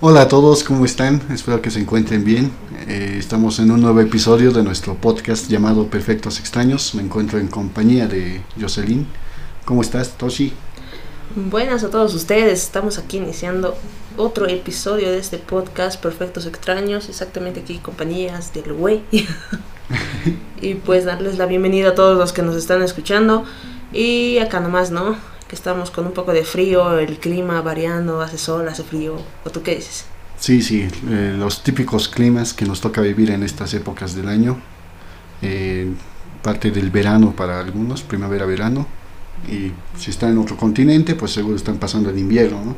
Hola a todos, ¿cómo están? Espero que se encuentren bien. Eh, estamos en un nuevo episodio de nuestro podcast llamado Perfectos Extraños. Me encuentro en compañía de Jocelyn. ¿Cómo estás, Toshi? Buenas a todos ustedes, estamos aquí iniciando otro episodio de este podcast Perfectos Extraños, exactamente aquí compañías del güey. y pues darles la bienvenida a todos los que nos están escuchando. Y acá nomás, ¿no? Que estamos con un poco de frío, el clima variando, hace sol, hace frío. ¿O tú qué dices? Sí, sí, eh, los típicos climas que nos toca vivir en estas épocas del año. Eh, parte del verano para algunos, primavera-verano. Y si están en otro continente, pues seguro están pasando el invierno, ¿no?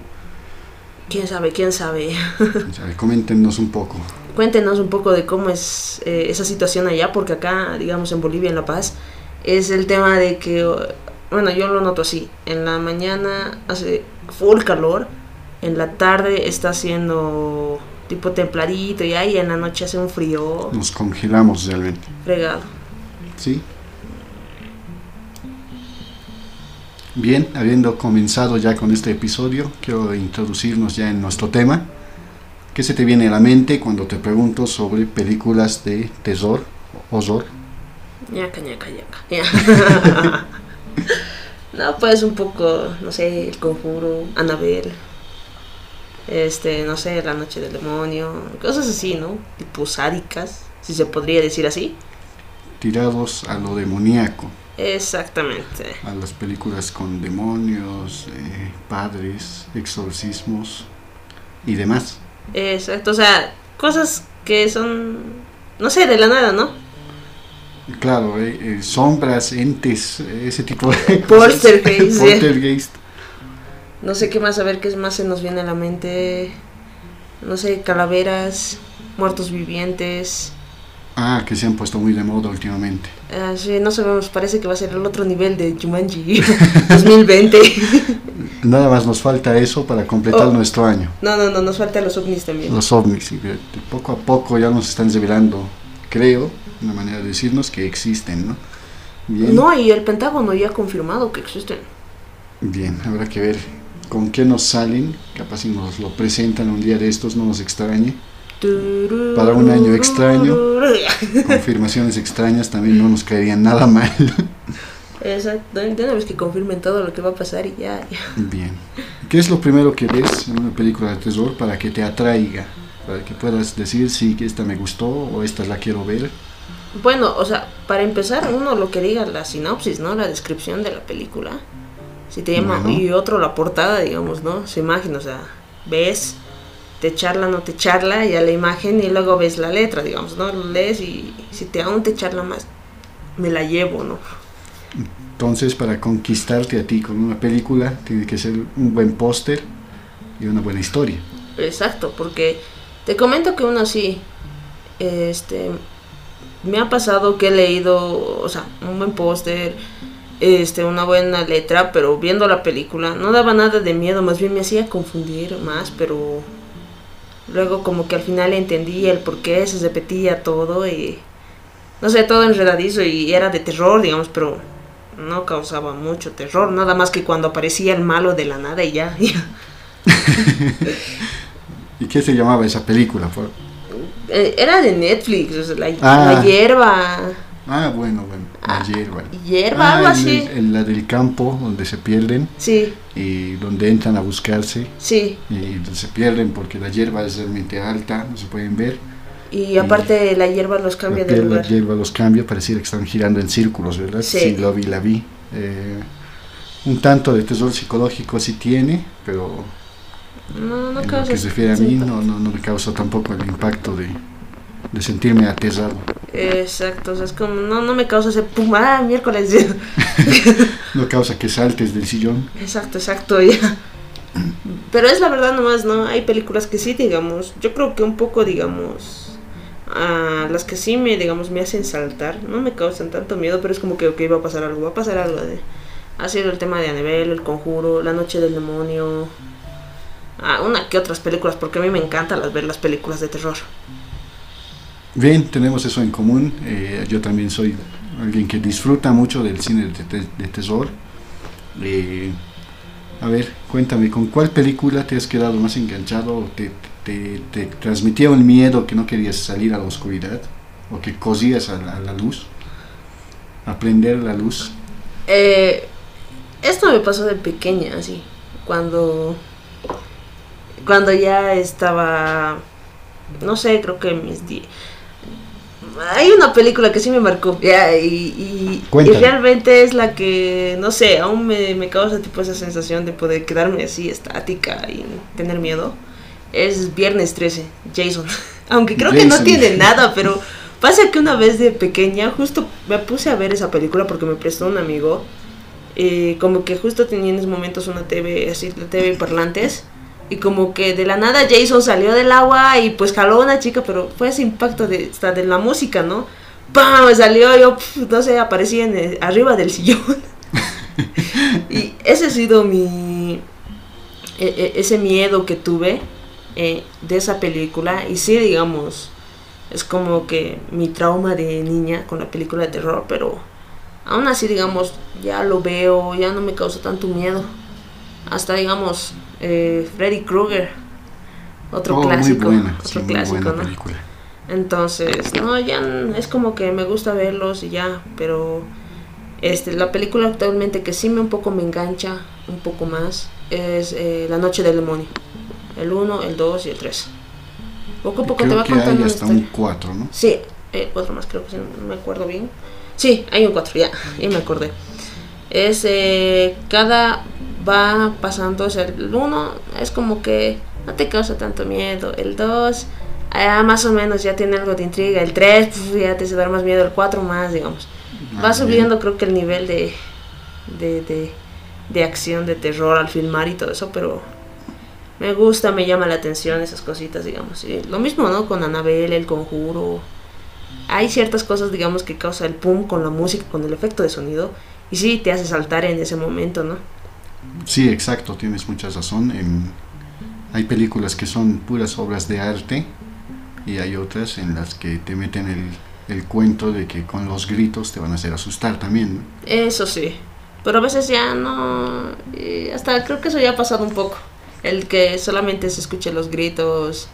¿Quién sabe? ¿Quién sabe? O sea, coméntenos un poco. Cuéntenos un poco de cómo es eh, esa situación allá, porque acá, digamos, en Bolivia, en La Paz, es el tema de que, bueno, yo lo noto así, en la mañana hace full calor, en la tarde está haciendo tipo templadito y ahí en la noche hace un frío Nos congelamos realmente. fregado. ¿Sí? Bien, habiendo comenzado ya con este episodio, quiero introducirnos ya en nuestro tema. ¿Qué se te viene a la mente cuando te pregunto sobre películas de terror, horror? ñaca, ñaca, ñaca. No, pues un poco, no sé, el conjuro, Anabel, este, no sé, la noche del demonio, cosas así, ¿no? Tipo sádicas, si se podría decir así. Tirados a lo demoníaco, Exactamente. a las películas con demonios, eh, padres, exorcismos y demás. Exacto, o sea, cosas que son, no sé, de la nada, ¿no? Claro, eh, eh, sombras, entes, ese tipo de cosas. Poltergeist. No sé qué más, a ver qué más se nos viene a la mente. No sé, calaveras, muertos vivientes. Ah, que se han puesto muy de moda últimamente. Ah, sí, no sabemos, parece que va a ser el otro nivel de Jumanji 2020. Nada más nos falta eso para completar Oh. nuestro año. No, no, no, nos faltan los ovnis también. Los ovnis, poco a poco ya nos están revelando, creo, una manera de decirnos que existen, ¿no? Bien, No, y el Pentágono ya ha confirmado que existen. bien, habrá que ver con qué nos salen, capaz si nos lo presentan un día de estos, no nos extrañe. Para un año extraño. Confirmaciones extrañas también no nos caerían nada mal. Exacto, una vez que confirmen todo lo que va a pasar y ya, ya. Bien. ¿Qué es lo primero que ves en una película de terror para que te atraiga? Para que puedas decir, sí, que esta me gustó o esta la quiero ver. Bueno, o sea, para empezar, uno lo que diga la sinopsis, ¿no? La descripción de la película. Si te llama, y otro la portada, digamos, ¿no? Su imagen, o sea, ves, te charla, no te charla, ya la imagen, y luego ves la letra, digamos, ¿no? Lo lees y si te aún te charla más, me la llevo, ¿no? Entonces, para conquistarte a ti con una película, tiene que ser un buen póster y una buena historia. Exacto, porque te comento que uno sí, este, me ha pasado que he leído, o sea, un buen póster, este, una buena letra, pero viendo la película no daba nada de miedo, más bien me hacía confundir más, pero luego como que al final entendí el por qué se repetía todo y, no sé, todo enredadizo y era de terror, digamos, pero no causaba mucho terror, nada más que cuando aparecía el malo de la nada y ya, ya. ¿Y qué se llamaba esa película? Eh, Era de Netflix, o sea, la, Ah. la hierba. Ah, bueno, bueno, la Ah, hierba. Hierba, Ah, algo así. el- en la del campo, donde se pierden Sí, y donde entran a buscarse sí. y se pierden porque la hierba es realmente alta, no se pueden ver. Y aparte la hierba los cambia la, de piel- la lugar. hierba los cambia, pareciera que están girando en círculos, ¿verdad? Sí. lo vi, la vi. Eh, un tanto de terror psicológico sí tiene, pero No, no en lo causa. que se refiere a mí no, no, no me causa tampoco el impacto de, de sentirme aterrado. Exacto, o sea, es como, no, no me causa ese pum, ah, miércoles. No causa que saltes del sillón. exacto, exacto, ya. Pero es la verdad nomás, ¿no? Hay películas que sí, digamos, yo creo que un poco, digamos, a las que sí me, digamos, me hacen saltar, no me causan tanto miedo, pero es como que, ok, va a pasar algo, va a pasar algo de... Ha sido el tema de Annabelle, El Conjuro, La Noche del Demonio, ah, una que otras películas, porque a mí me encanta las, ver las películas de terror. Bien, tenemos eso en común. Eh, yo también soy alguien que disfruta mucho del cine de, te- de terror. Eh, a ver, cuéntame, ¿con cuál película te has quedado más enganchado o te, te te, te transmitía un miedo que no querías salir a la oscuridad o que cosías a la, a la luz, aprender la luz. Eh, esto me pasó de pequeña, así, cuando, cuando ya estaba, no sé, creo que mis 10. Hay una película que sí me marcó, ya, y, y, realmente es la que, no sé, aún me, me causa tipo esa sensación de poder quedarme así estática y tener miedo. Es Viernes 13, Jason. Aunque creo que no tiene nada, pero pasa que una vez de pequeña justo me puse a ver esa película porque me prestó un amigo. eh, como que justo tenía en esos momentos una TV, así, la TV parlantes. Y como que de la nada Jason salió del agua y pues jaló a una chica, pero fue ese impacto de, hasta de la música, ¿no? ¡Pam! Salió yo, pf, no sé, aparecí en el- arriba del sillón. y ese ha sido mi... e- e- ese miedo que tuve eh, de esa película. Y sí, digamos, es como que mi trauma de niña con la película de terror, pero aún así, digamos, ya lo veo, ya no me causa tanto miedo. Hasta, digamos, eh, Freddy Krueger, otro Oh, clásico, muy buena, otro sí, muy clásico, buena ¿no? película. Entonces, no, ya es como que me gusta verlos y ya, pero este, la película actualmente que sí me un poco me engancha, un poco más, es eh, La Noche del Demonio. El 1, el 2 y el 3. Poco a poco te Creo va que contando hay hasta un 4, ¿no? Sí, eh, otro más creo que sí, no me acuerdo bien. Sí, hay un 4, ya, ya me acordé. Es, eh, cada va pasando, o sea, el 1 es como que no te causa tanto miedo, el 2 ah, más o menos ya tiene algo de intriga, el 3 ya te hace dar más miedo, el 4 más, digamos. Ah, Va bien. subiendo creo que el nivel de, de, de, de acción, de terror al filmar y todo eso, pero me gusta, me llama la atención esas cositas, digamos. Y lo mismo, ¿no? Con Anabel, El Conjuro. Hay ciertas cosas, digamos, que causa el pum con la música, con el efecto de sonido. Y sí, te hace saltar en ese momento, ¿no? Sí, exacto, tienes mucha razón. En- hay películas que son puras obras de arte y hay otras en las que te meten el, el cuento de que con los gritos te van a hacer asustar también. ¿no? Eso sí. Pero a veces ya no... hasta creo que eso ya ha pasado un poco. El que solamente se escuche los gritos,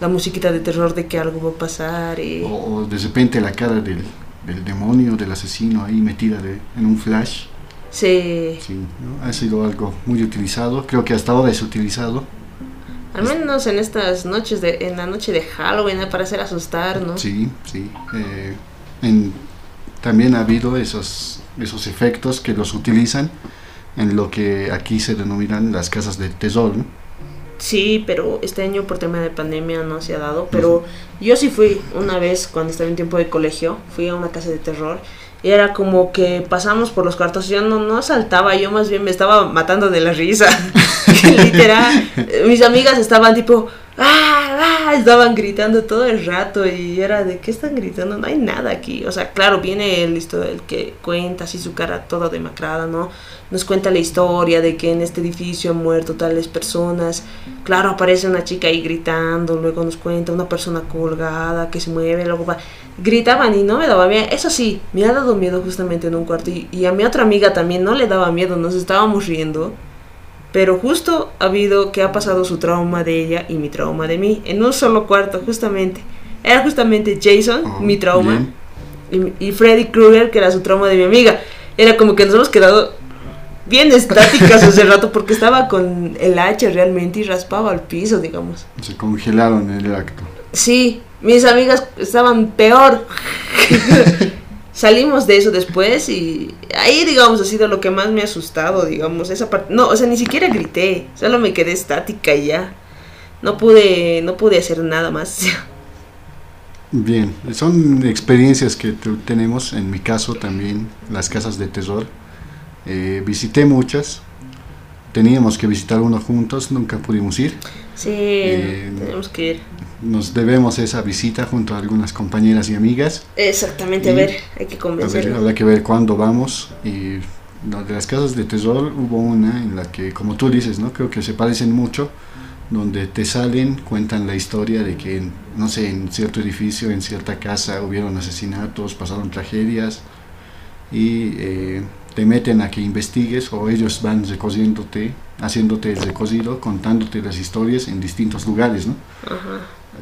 la musiquita de terror de que algo va a pasar y... O, o de repente la cara del, del demonio, del asesino ahí metida de- en un flash. Sí. Sí, ¿no? ha sido algo muy utilizado. Creo que hasta ahora es utilizado. Al menos en estas noches de... En la noche de Halloween, para hacer asustar, ¿no? Sí, sí. Eh, en- también ha habido esos, esos efectos que los utilizan en lo que aquí se denominan las casas de tesoro. ¿no? Sí, pero este año por tema de pandemia no se ha dado. Pero yo sí fui una vez cuando estaba en tiempo de colegio, fui a una casa de terror. Y era como que pasamos por los cuartos. Yo no, no saltaba, yo más bien me estaba matando de la risa. Literal. Mis amigas estaban tipo, ¡ah! Ah", Estaban gritando todo el rato. Y era de, ¿qué están gritando? No hay nada aquí. O sea, claro, viene el, el que cuenta así su cara toda demacrada, ¿no? Nos cuenta la historia de que en este edificio han muerto tales personas. Claro, aparece una chica ahí gritando, luego nos cuenta una persona colgada que se mueve, luego va. Gritaban y no me daba miedo. Eso sí, me ha dado miedo justamente en un cuarto. Y, y a mi otra amiga también no le daba miedo, nos estábamos riendo. Pero justo ha habido que ha pasado su trauma de ella y mi trauma de mí. En un solo cuarto, justamente. Era justamente Jason, Oh, mi trauma, bien. y, y Freddy Krueger, que era su trauma de mi amiga. Era como que nos hemos quedado bien estáticas hace rato porque estaba con el hacha realmente y raspaba al piso, digamos. Se congelaron en el acto. Sí, mis amigas estaban peor. Salimos de eso después y ahí, digamos, ha sido lo que más me ha asustado, digamos, esa parte. No, o sea, ni siquiera grité, solo me quedé estática y ya. No pude, no pude hacer nada más. Bien, son experiencias que tenemos, en mi caso también, las casas de tesoro. Eh, visité muchas, teníamos que visitar uno juntos, nunca pudimos ir. Sí, Eh, tenemos que ir. Nos debemos esa visita junto a algunas compañeras y amigas. Exactamente, a Y- ver, hay que A convencerlo. habrá que ver cuándo vamos. Y de las casas de tesoro hubo una en la que, como tú dices, ¿no? creo que se parecen mucho, donde te salen, cuentan la historia de que, no sé, en cierto edificio, en cierta casa hubieron asesinatos, pasaron tragedias y eh, te te meten a que investigues o ellos van recogiéndote, haciéndote el recogido, contándote las historias en distintos lugares, ¿no?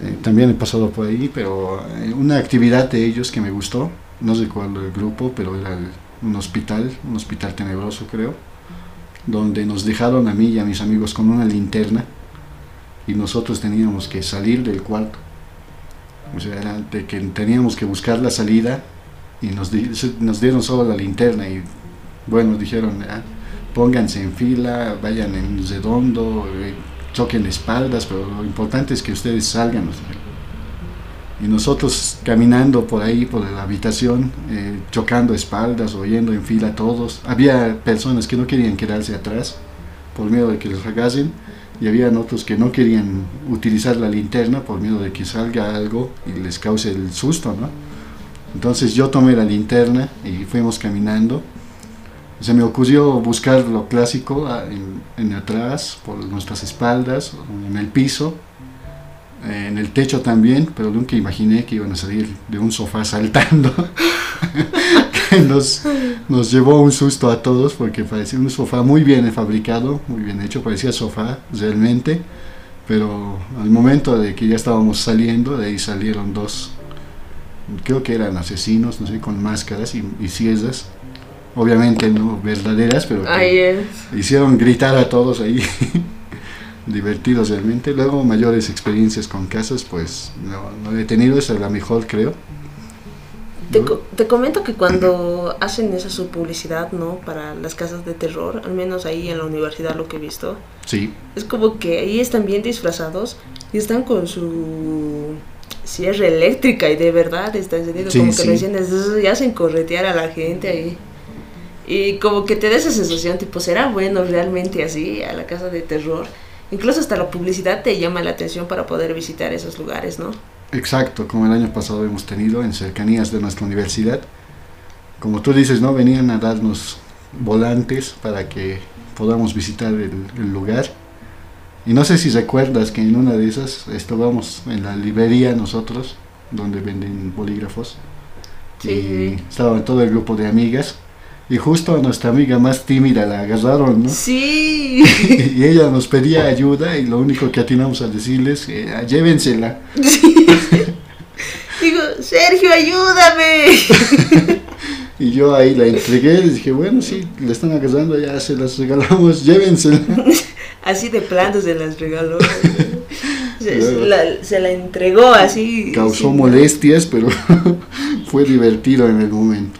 Eh, también he pasado por ahí, pero eh, una actividad de ellos que me gustó, no recuerdo el grupo, pero era un hospital, un hospital tenebroso creo, donde nos dejaron a mí y a mis amigos con una linterna y nosotros teníamos que salir del cuarto. O sea, era de que teníamos que buscar la salida y nos, nos dieron solo la linterna y bueno, dijeron, ah, pónganse en fila, vayan en redondo, choquen espaldas, pero lo importante es que ustedes salgan. Y nosotros caminando por ahí, por la habitación, eh, chocando espaldas o yendo en fila todos. Había personas que no querían quedarse atrás por miedo de que les agarren y habían otros que no querían utilizar la linterna por miedo de que salga algo y les cause el susto, ¿no? Entonces yo tomé la linterna y fuimos caminando. Se me ocurrió buscar lo clásico ah, en, atrás, por nuestras espaldas, en el piso, en el techo también, pero nunca imaginé que iban a salir de un sofá saltando. nos, nos llevó un susto a todos porque parecía un sofá muy bien fabricado, muy bien hecho, parecía sofá realmente, pero al momento de que ya estábamos saliendo, de ahí salieron dos creo que eran asesinos, no sé, con máscaras y, y obviamente no verdaderas, pero hicieron gritar a todos ahí, divertidos realmente. Luego mayores experiencias con casas, pues no, he tenido, esa es la mejor creo. Te, te, comento que cuando hacen esa su publicidad, ¿no? Para las casas de terror, al menos ahí en la universidad lo que he visto. Sí. Es como que ahí están bien disfrazados y están con su cierre eléctrica y de verdad está encendido, como que sí. lo ya hacen corretear a la gente ahí. Y como que te da esa sensación, tipo, ¿será bueno realmente así a la casa de terror? Incluso hasta la publicidad te llama la atención para poder visitar esos lugares, ¿no? Exacto, como el año pasado hemos tenido en cercanías de nuestra universidad. Como tú dices, ¿no? Venían a darnos volantes para que podamos visitar el, el lugar y no sé si recuerdas que en una de esas estábamos en la librería nosotros, donde venden bolígrafos. Sí. Y estaba todo el grupo de amigas. Y justo a nuestra amiga más tímida la agarraron, ¿no? Sí. Y, ella nos pedía ayuda y lo único que atinamos a decirles, eh, llévensela. Sí. Digo, Sergio, ayúdame. y yo ahí la entregué y dije, bueno, sí, le están agarrando, ya se las regalamos, llévensela así de plano se las regaló. se, la, entregó así. Causó molestias, pero fue divertido en el momento.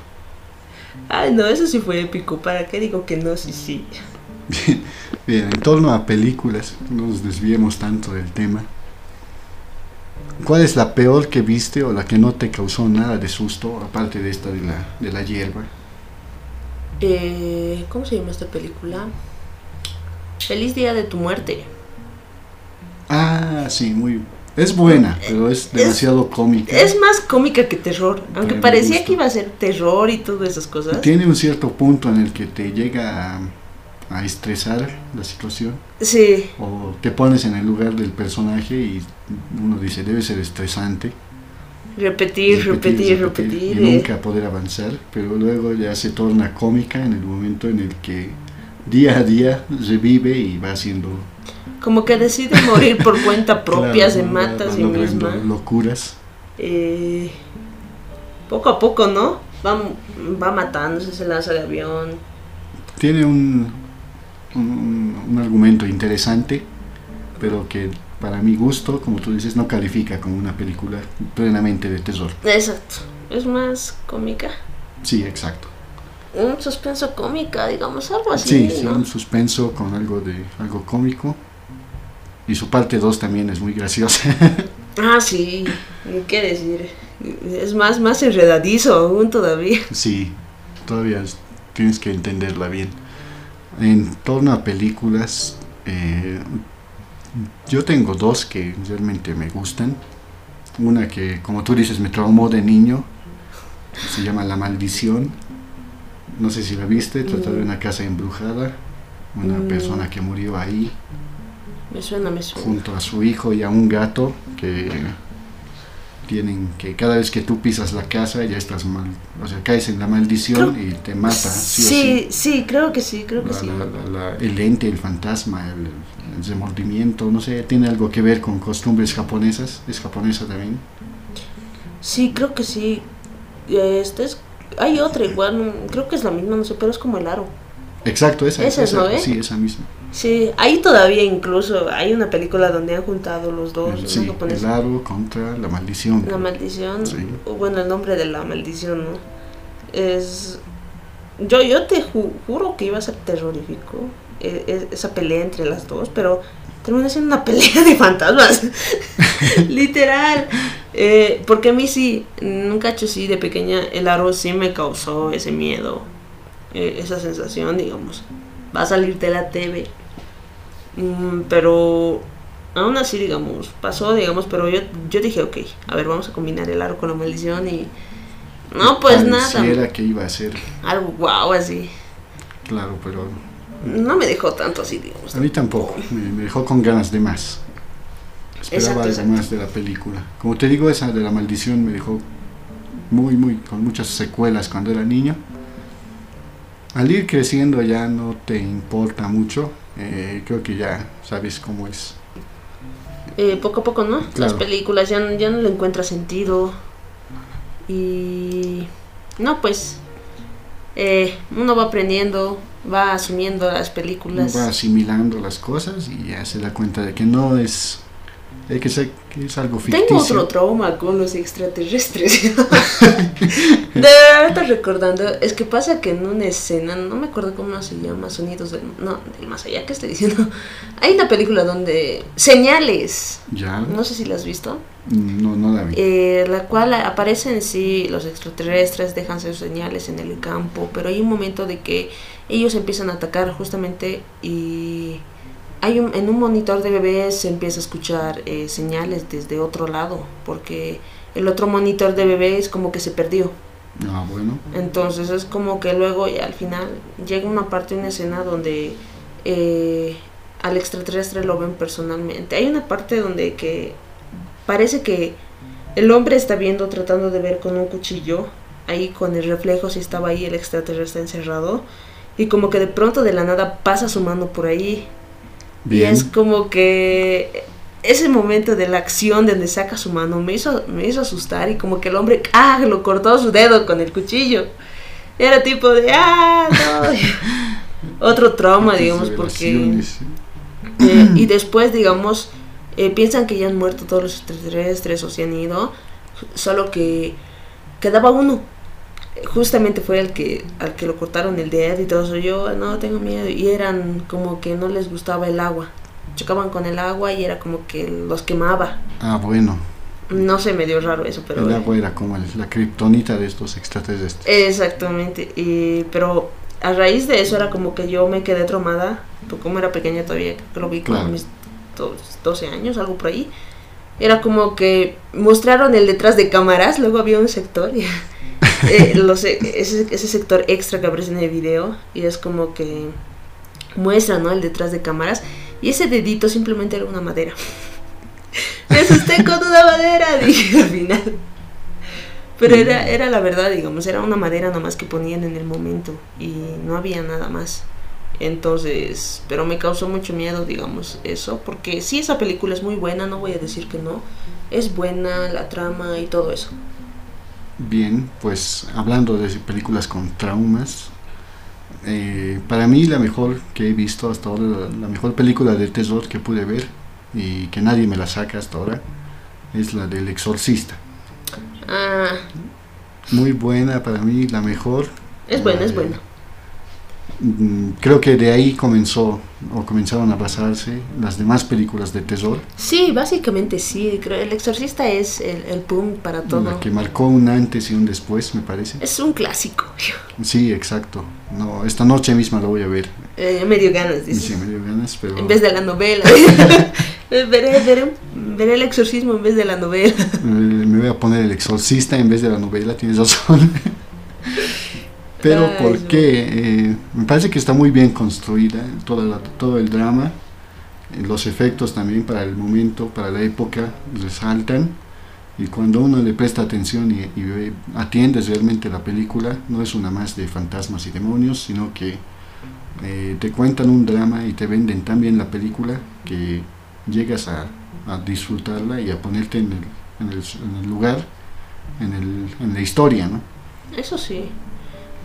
Ay, no, eso sí fue épico. ¿Para qué digo que no? Sí, sí. Bien, en torno a películas, no nos desviemos tanto del tema. ¿Cuál es la peor que viste o la que no te causó nada de susto, aparte de esta de la, de la hierba? Eh, ¿Cómo se llama esta película? Feliz día de tu muerte. Ah, sí, muy. Es buena, pero es demasiado cómica. Es más cómica que terror, aunque parecía que iba a ser terror y todas esas cosas. Tiene un cierto punto en el que te llega a, a estresar la situación. Sí. O te pones en el lugar del personaje y uno dice, debe ser estresante. Repetir, repetir, repetir. y nunca poder avanzar, pero luego ya se torna cómica en el momento en el que día a día revive y va haciendo... Como que decide morir por cuenta propia, se mata a sí misma. Locuras. Eh, poco a poco, ¿no? Va, va matándose, se lanza de avión. Tiene un, un, un argumento interesante, pero que para mi gusto, como tú dices, no califica como una película plenamente de terror. Exacto. Es más cómica. Sí, exacto un suspenso cómica, digamos, algo así. Sí, un suspenso con algo de algo cómico. Y su parte 2 también es muy graciosa. ah, sí, qué decir. Es más, más enredadizo aún todavía. Sí, todavía tienes que entenderla bien. En torno a películas, eh, yo tengo dos que realmente me gustan. Una que, como tú dices, me traumó de niño. Se llama La Maldición no sé si la viste, trata de mm. una casa embrujada, una mm. persona que murió ahí. Me suena, me suena. Junto a su hijo y a un gato que tienen que cada vez que tú pisas la casa ya estás mal, o sea, caes en la maldición y te mata. Sí, sí, sí, creo que sí, creo que sí. la, la, el ente, el fantasma, el, el, remordimiento, no sé, tiene algo que ver con costumbres japonesas, es japonesa también. Sí, creo que sí. Este es, hay otra igual, creo que es la misma, no sé, pero es como el aro. Exacto, esa, esa, esa ¿no, eh? sí, esa misma. Sí, ahí todavía incluso hay una película donde han juntado los dos. Sí, el aro contra la maldición. La maldición, Sí. bueno, el nombre de la maldición, ¿no? Es... Yo, yo te ju- juro que iba a ser terrorífico eh, esa pelea entre las dos, pero termina siendo una pelea de fantasmas. Literal. Eh, porque a mí sí, nunca hecho sí, de pequeña, el aro sí me causó ese miedo, eh, esa sensación, digamos. Va a salir de la TV. Mm, pero aún así, digamos, pasó, digamos, pero yo, yo dije, ok, a ver, vamos a combinar el aro con la maldición y... No, pues nada. Pareciera que iba a ser, Algo guau, así. claro, pero No me dejó tanto así, digamos. a mí tampoco, me, dejó con ganas de más. Esperaba Exacto, algo más de la película. Como te digo, esa de la maldición me dejó muy, muy, con muchas secuelas cuando era niño. Al ir creciendo ya no te importa mucho, eh, creo que ya sabes cómo es. Eh, poco a poco, ¿no? Las películas ya, ya no le encuentra sentido. Y... No, pues... eh, uno va aprendiendo, va asumiendo las películas. va asimilando las cosas y ya se da cuenta de que no es, de que, se- que es algo ficticio. Tengo otro trauma con los extraterrestres. de verdad estoy recordando. Es que pasa que en una escena, no me acuerdo cómo se llama, Sonidos del, no, del Más Allá, ¿qué estoy diciendo? Hay una película donde... Señales. Ya, No sé si la has visto. no, no la vi. eh, la cual aparecen sí los extraterrestres, dejan sus señales en el campo, pero hay un momento de que ellos empiezan a atacar justamente y hay un, en un monitor de bebés se empieza a escuchar eh, señales desde otro lado, porque el otro monitor de bebés como que se perdió. Ah, bueno. Entonces es como que luego ya al final llega una parte, una escena donde eh, al extraterrestre lo ven personalmente. Hay una parte donde que parece que el hombre está viendo, tratando de ver con un cuchillo, ahí con el reflejo si estaba ahí el extraterrestre encerrado, y como que de pronto de la nada pasa su mano por ahí. Y Bien. es como que ese momento de la acción donde saca su mano me hizo, me hizo asustar y como que el hombre, ah, lo cortó su dedo con el cuchillo. Era tipo de, ah, no. Otro trauma, digamos, porque... Eh, y después, digamos, eh, piensan que ya han muerto todos los extraterrestres o se han ido, solo que quedaba uno. Justamente fue el que al que lo cortaron el dedo y todo eso. Yo no tengo miedo. Y eran como que no les gustaba el agua. Chocaban con el agua y era como que los quemaba. Ah, bueno. No sé, me dio raro eso, pero. el agua era como el- la kriptonita de estos extraterrestres. Exactamente. Y, pero a raíz de eso era como que yo me quedé traumada. Porque como era pequeña todavía, creo que lo vi con Claro. mis do- 12 años, algo por ahí. Era como que mostraron el detrás de cámaras, luego había un sector, y, eh, los- ese, ese sector extra que aparece en el video, y es como que muestran ¿no? el detrás de cámaras, y ese dedito simplemente era una madera. Me asusté con una madera, dije al final. Pero era, era la verdad, digamos, era una madera nomás que ponían en el momento y no había nada más. Entonces, pero me causó mucho miedo, digamos, eso, porque sí, esa película es muy buena, no voy a decir que no. Es buena la trama y todo eso. Bien, pues hablando de películas con traumas, eh, para mí la mejor que he visto hasta ahora, la, mejor película de terror que pude ver y que nadie me la saca hasta ahora, es la del exorcista. Ah, Muy buena para mí, la mejor. es buena, es Eh, buena. Mm, Creo que de ahí comenzó o comenzaron a basarse las demás películas de terror, Sí, básicamente sí, creo el exorcista es el, el boom para todo. la que marcó un antes y un después, me parece. Es un clásico. Sí, exacto. No, esta noche misma lo voy a ver. Eh, me dio ganas, Y dices. sí, me dio ganas, pero En vez de la novela. veré, veré, veré el exorcismo en vez de la novela. Eh, me voy a poner el exorcista en vez de la novela, tienes razón. Pero Ay, ¿por sí. qué? Eh, me parece que está muy bien construida toda la- todo el drama, eh, los efectos también para el momento, para la época resaltan Y cuando uno le presta atención y, y atiende realmente la película, no es una más de fantasmas y demonios, sino que eh, te cuentan un drama y te venden tan bien la película que llegas a, a disfrutarla y a ponerte en el, en el, en el lugar, en, el, en la historia, ¿no? Eso sí.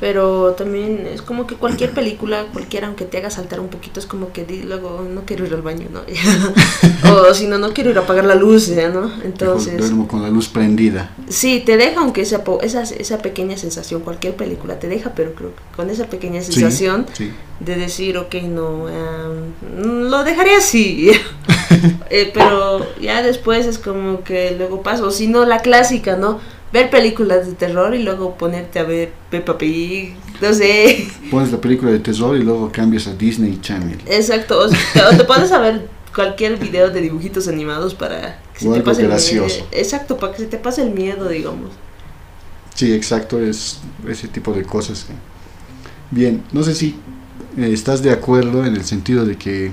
Pero también es como que cualquier película, cualquiera, aunque te haga saltar un poquito, es como que di, luego no quiero ir al baño, ¿no? o si no, no quiero ir a apagar la luz, ¿ya, ¿no? Entonces... Duermo con la luz prendida. Sí, te deja, aunque esa, esa, esa pequeña sensación, cualquier película te deja, pero creo que con esa pequeña sensación Sí, sí. de decir, ok, no, em, lo dejaré así. Eh, pero ya después es como que luego paso, o si no, la clásica, ¿no? Ver películas de terror y luego ponerte a ver Peppa Pig, no sé. Pones la película de terror y luego cambias a Disney Channel. Exacto, o, sea, o te pones a ver cualquier video de dibujitos animados para que se O te algo pase el gracioso. miedo. Exacto, para que se te pase el miedo, digamos. Sí, exacto, es ese tipo de cosas. Bien, no sé si eh, estás de acuerdo en el sentido de que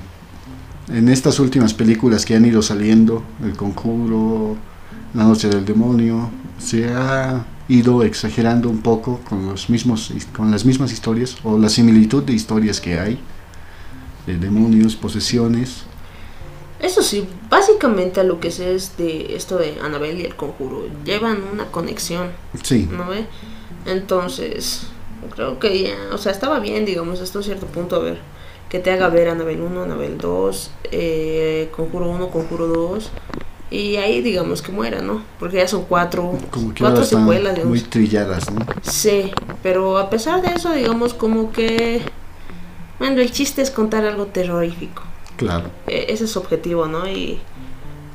en estas últimas películas que han ido saliendo, El Conjuro, La Noche del Demonio, se ha ido exagerando un poco con los mismos con las mismas historias o la similitud de historias que hay de demonios, posesiones. Eso sí, básicamente a lo que sé es de esto de Anabel y el conjuro. Llevan una conexión, Sí, ¿no ve? Entonces, creo que ya, o sea, estaba bien, digamos, hasta un cierto punto, a ver, que te haga ver Anabel 1, Anabel 2, eh, Conjuro 1, Conjuro 2, y ahí, digamos, que muera, ¿no? Porque ya son cuatro, como que cuatro secuelas, digamos. muy trilladas, ¿no? Sí, pero a pesar de eso, digamos, como que, bueno, el chiste es contar algo terrorífico. Claro. E- ese es su objetivo, ¿no? Y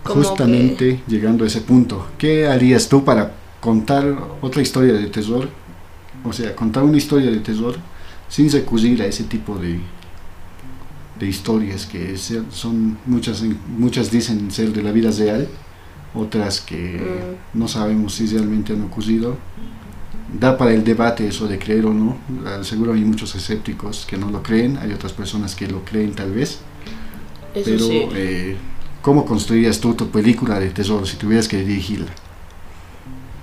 como que- Justamente llegando a ese punto, ¿qué harías tú para contar otra historia de terror? O sea, contar una historia de terror sin recurrir a ese tipo de, de historias que son muchas, muchas dicen ser de la vida real, otras que Mm. no sabemos si realmente han ocurrido. Da para el debate eso de creer o no. Ah, Seguro hay muchos escépticos que no lo creen, hay otras personas que lo creen tal vez. Eso Pero, sí. eh, ¿cómo construirías tú tu película de terror si tuvieras que dirigirla?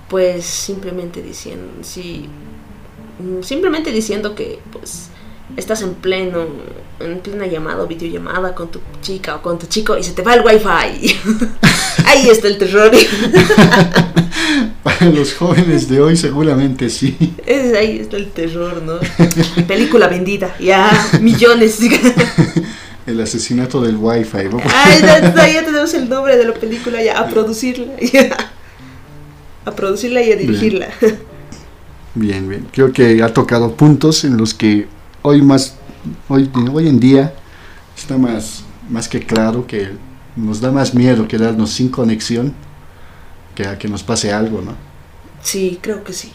Pues simplemente diciendo, sí, mm, simplemente diciendo que pues estás en pleno, en plena llamada o videollamada con tu chica o con tu chico y se te va el wifi. Ahí está el terror. Para los jóvenes de hoy seguramente sí. Es- ahí está el terror, ¿no? Película vendida, ya millones. El asesinato del wifi. Ay, ya, tenemos el nombre de la película ya a producirla. ya. A producirla y a dirigirla. Bien, bien. Creo que ha tocado puntos en los que hoy más, hoy, hoy en día está más, más que claro que nos da más miedo quedarnos sin conexión que a que nos pase algo, ¿no? Sí, creo que sí.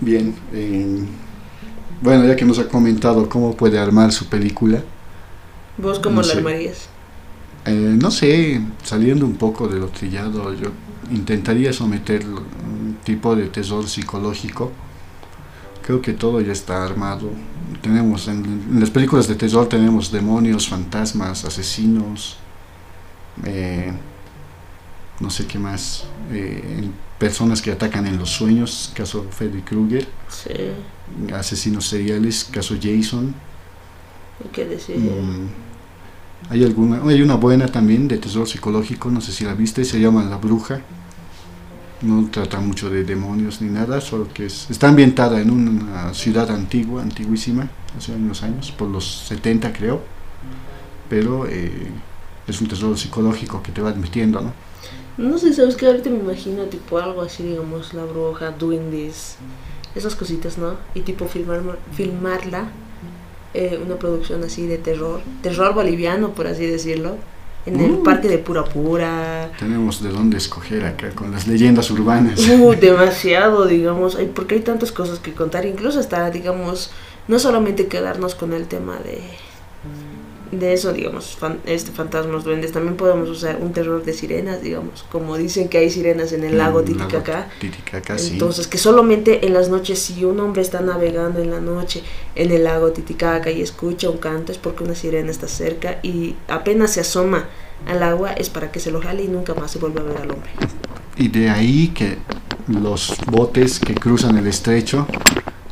Bien. eh, bueno, ya que nos ha comentado cómo puede armar su película, ¿Vos cómo No la sé. armarías? Eh, no sé, saliendo un poco de lo trillado, yo intentaría someter un tipo de terror psicológico. Creo que todo ya está armado. Tenemos en, en las películas de terror tenemos demonios, fantasmas, asesinos, eh, no sé qué más, eh, personas que atacan en los sueños, caso Freddy Krueger, Sí, asesinos seriales, caso Jason. que decir. Mm, hay alguna, hay una buena también de terror psicológico, no sé si la viste, se llama La Bruja. No trata mucho de demonios ni nada, solo que es, está ambientada en una ciudad antigua, antiguísima, hace unos años, por los 70 creo, pero eh, es un terror psicológico que te va metiendo, ¿no? No sé, ¿sabes qué? Ahorita me imagino tipo algo así, digamos, la bruja, duendes, esas cositas, ¿no? Y tipo filmar, filmarla, eh, una producción así de terror, terror boliviano, por así decirlo, en el Uh. parque de Pura Pura. Tenemos de dónde escoger acá con las leyendas urbanas. Uh, demasiado, digamos, porque hay tantas cosas que contar, incluso hasta, digamos, no solamente quedarnos con el tema de de eso, digamos, fan- este fantasmas, duendes, también podemos usar un terror de sirenas, digamos, como dicen que hay sirenas en el lago Titicaca. Titicaca, sí. Entonces, que solamente en las noches, si un hombre está navegando en la noche en el lago Titicaca y escucha un canto, es porque una sirena está cerca y apenas se asoma al agua, es para que se lo jale y nunca más se vuelva a ver al hombre. y de ahí que los botes que cruzan el estrecho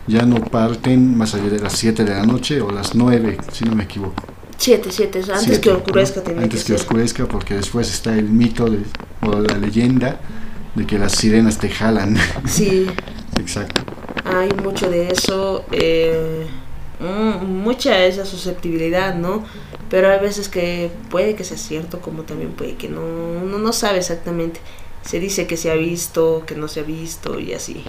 ya no parten más allá de las 7 de la noche o las 9, si no me equivoco. 7, 7, antes Siete, que oscurezca ¿no? Antes que oscurezca, porque después está el mito de, o la leyenda de que las sirenas te jalan. Sí, Exacto. hay mucho de eso, eh, mm, mucha esa susceptibilidad, ¿no? Pero hay veces que puede que sea cierto, como también puede que no, uno no sabe exactamente. Se dice que se ha visto, que no se ha visto y así.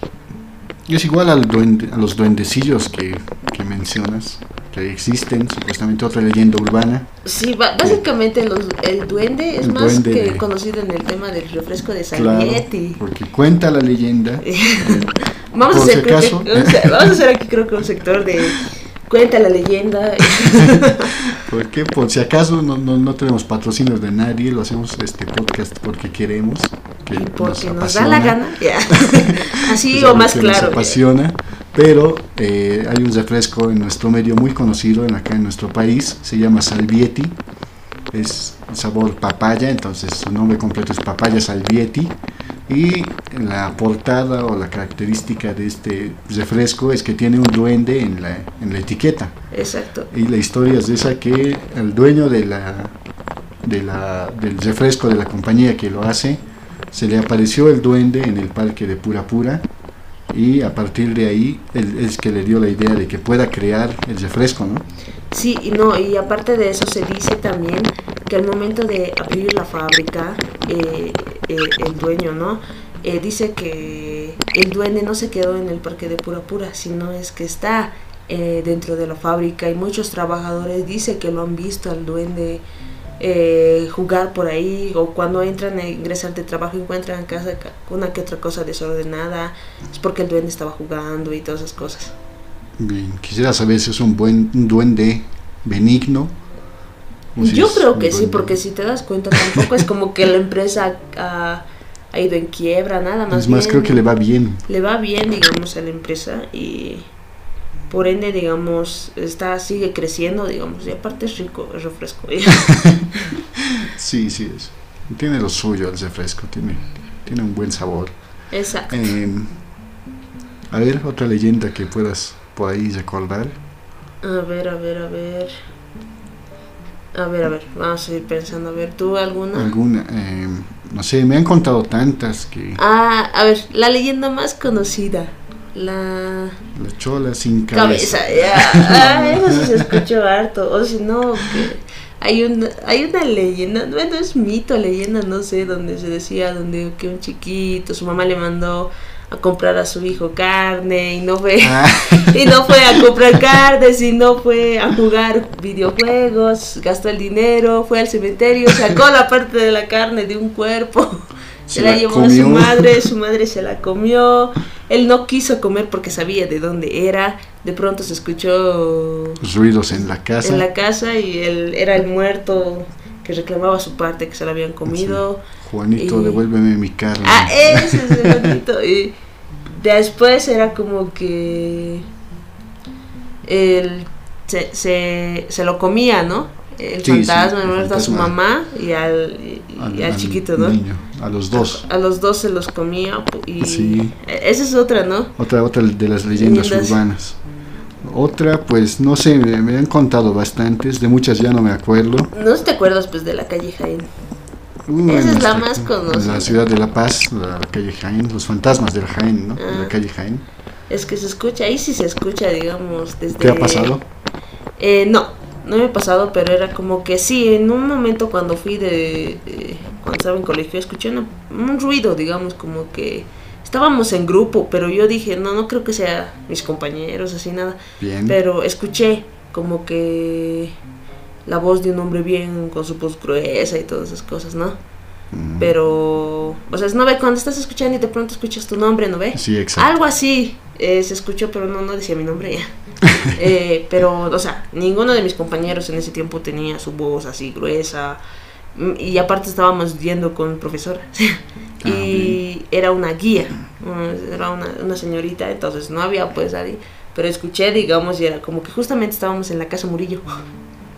Es igual al duende, a los duendecillos que, que mencionas, que existen, supuestamente otra leyenda urbana. Sí, básicamente los- el duende es El más duende que de- conocido en el tema del refresco de Claro, Salvieti. porque cuenta la leyenda. Vamos a, hacer, si que- vamos a hacer aquí creo que un sector de cuenta la leyenda. Porque por si acaso no, no, no tenemos patrocinios de nadie, lo hacemos este podcast porque queremos, que y porque nos, da la gana. Así es o más que nos claro. apasiona, pero eh, hay un refresco en nuestro medio muy conocido en acá en nuestro país, se llama Salvieti, es sabor papaya, entonces su nombre completo es papaya Salvieti y la portada o la característica de este refresco es que tiene un duende en la, en la etiqueta. Exacto. Y la historia es esa que el dueño de la, de la, del refresco de la compañía que lo hace, se le apareció el duende en el parque de Pura Pura y a partir de ahí es que le dio la idea de que pueda crear el refresco, ¿no? Sí, y no, y aparte de eso se dice también que al momento de abrir la fábrica, eh, eh, el dueño, ¿no? Eh, dice que el duende no se quedó en el parque de Pura Pura, sino es que está eh, dentro de la fábrica y muchos trabajadores dicen que lo han visto al duende eh, jugar por ahí o cuando entran a ingresar de trabajo encuentran en casa ca- una que otra cosa desordenada, es porque el duende estaba jugando y todas esas cosas. Bien, quisiera saber si es un buen un duende benigno. si Yo creo que sí, porque si te das cuenta tampoco es como que la empresa ha, ha ido en quiebra, nada más. Es más, bien creo que le va bien. le va bien, digamos, a la empresa y por ende, digamos, está sigue creciendo, digamos, y aparte es rico, es refresco. Sí, sí, es. Tiene lo suyo el refresco, tiene, tiene un buen sabor. Exacto. Eh, a ver, otra leyenda que puedas por ahí recordar. A ver, a ver, a ver. A ver, a ver, vamos a ir pensando. A ver, ¿tú alguna? Alguna, eh, no sé, me han contado tantas que Ah, a ver, la leyenda más conocida. La la chola sin cabeza. cabeza, ya. Ah, eso se escuchó harto. O si no, que hay una, hay una leyenda, bueno, es mito, leyenda, no sé, donde se decía donde que un chiquito, su mamá le mandó a comprar a su hijo carne y no fue, Ah, y no fue a comprar carne, sino fue a jugar videojuegos, gastó el dinero, fue al cementerio, sacó la parte de la carne de un cuerpo. Se, Se la, la llevó a su madre, su madre se la comió. Él no quiso comer porque sabía de dónde era. De pronto se escuchó ruidos en la casa. en la casa y él era el muerto que reclamaba su parte que se la habían comido. Juanito, y- devuélveme mi carne. Ah, ese es el bonito. Y después era como que él se, se, se lo comía, ¿no? El Sí, fantasma, sí, el a su mamá y al, y, y al chiquito, ¿no? niño, a los dos. A los dos se los comía y Sí. esa es otra, ¿no? Otra, otra de las leyendas urbanas. Otra, pues no sé, me, me han contado bastantes, de muchas ya no me acuerdo. No te acuerdas pues de la calle Jaén. Una Esa es la más En conocida. la ciudad de La Paz, la calle Jaén, los fantasmas del Jaén, ¿no? Ah. la calle Jaén. Es que se escucha, ahí sí se escucha, digamos, desde... ¿Te ha pasado? Eh, no, no me ha pasado, pero era como que sí, en un momento cuando fui de... de- cuando estaba en colegio, escuché una- un ruido, digamos, como que... Estábamos en grupo, pero yo dije, no, no creo que sea mis compañeros, así nada. Bien. Pero escuché como que la voz de un hombre bien con su voz gruesa y todas esas cosas, ¿no? Mm. Pero, o sea, no ve cuando estás escuchando y de pronto escuchas tu nombre, ¿no ve? Sí, exacto. Algo así eh, se escuchó, pero no, no decía mi nombre ya. Eh, pero, o sea, ninguno de mis compañeros en ese tiempo tenía su voz así gruesa. Mm, Y aparte estábamos yendo con profesora. Ah, y era una guía, era una, una señorita, entonces no había pues ahí. Pero escuché, digamos, y era como que justamente estábamos en la casa Murillo.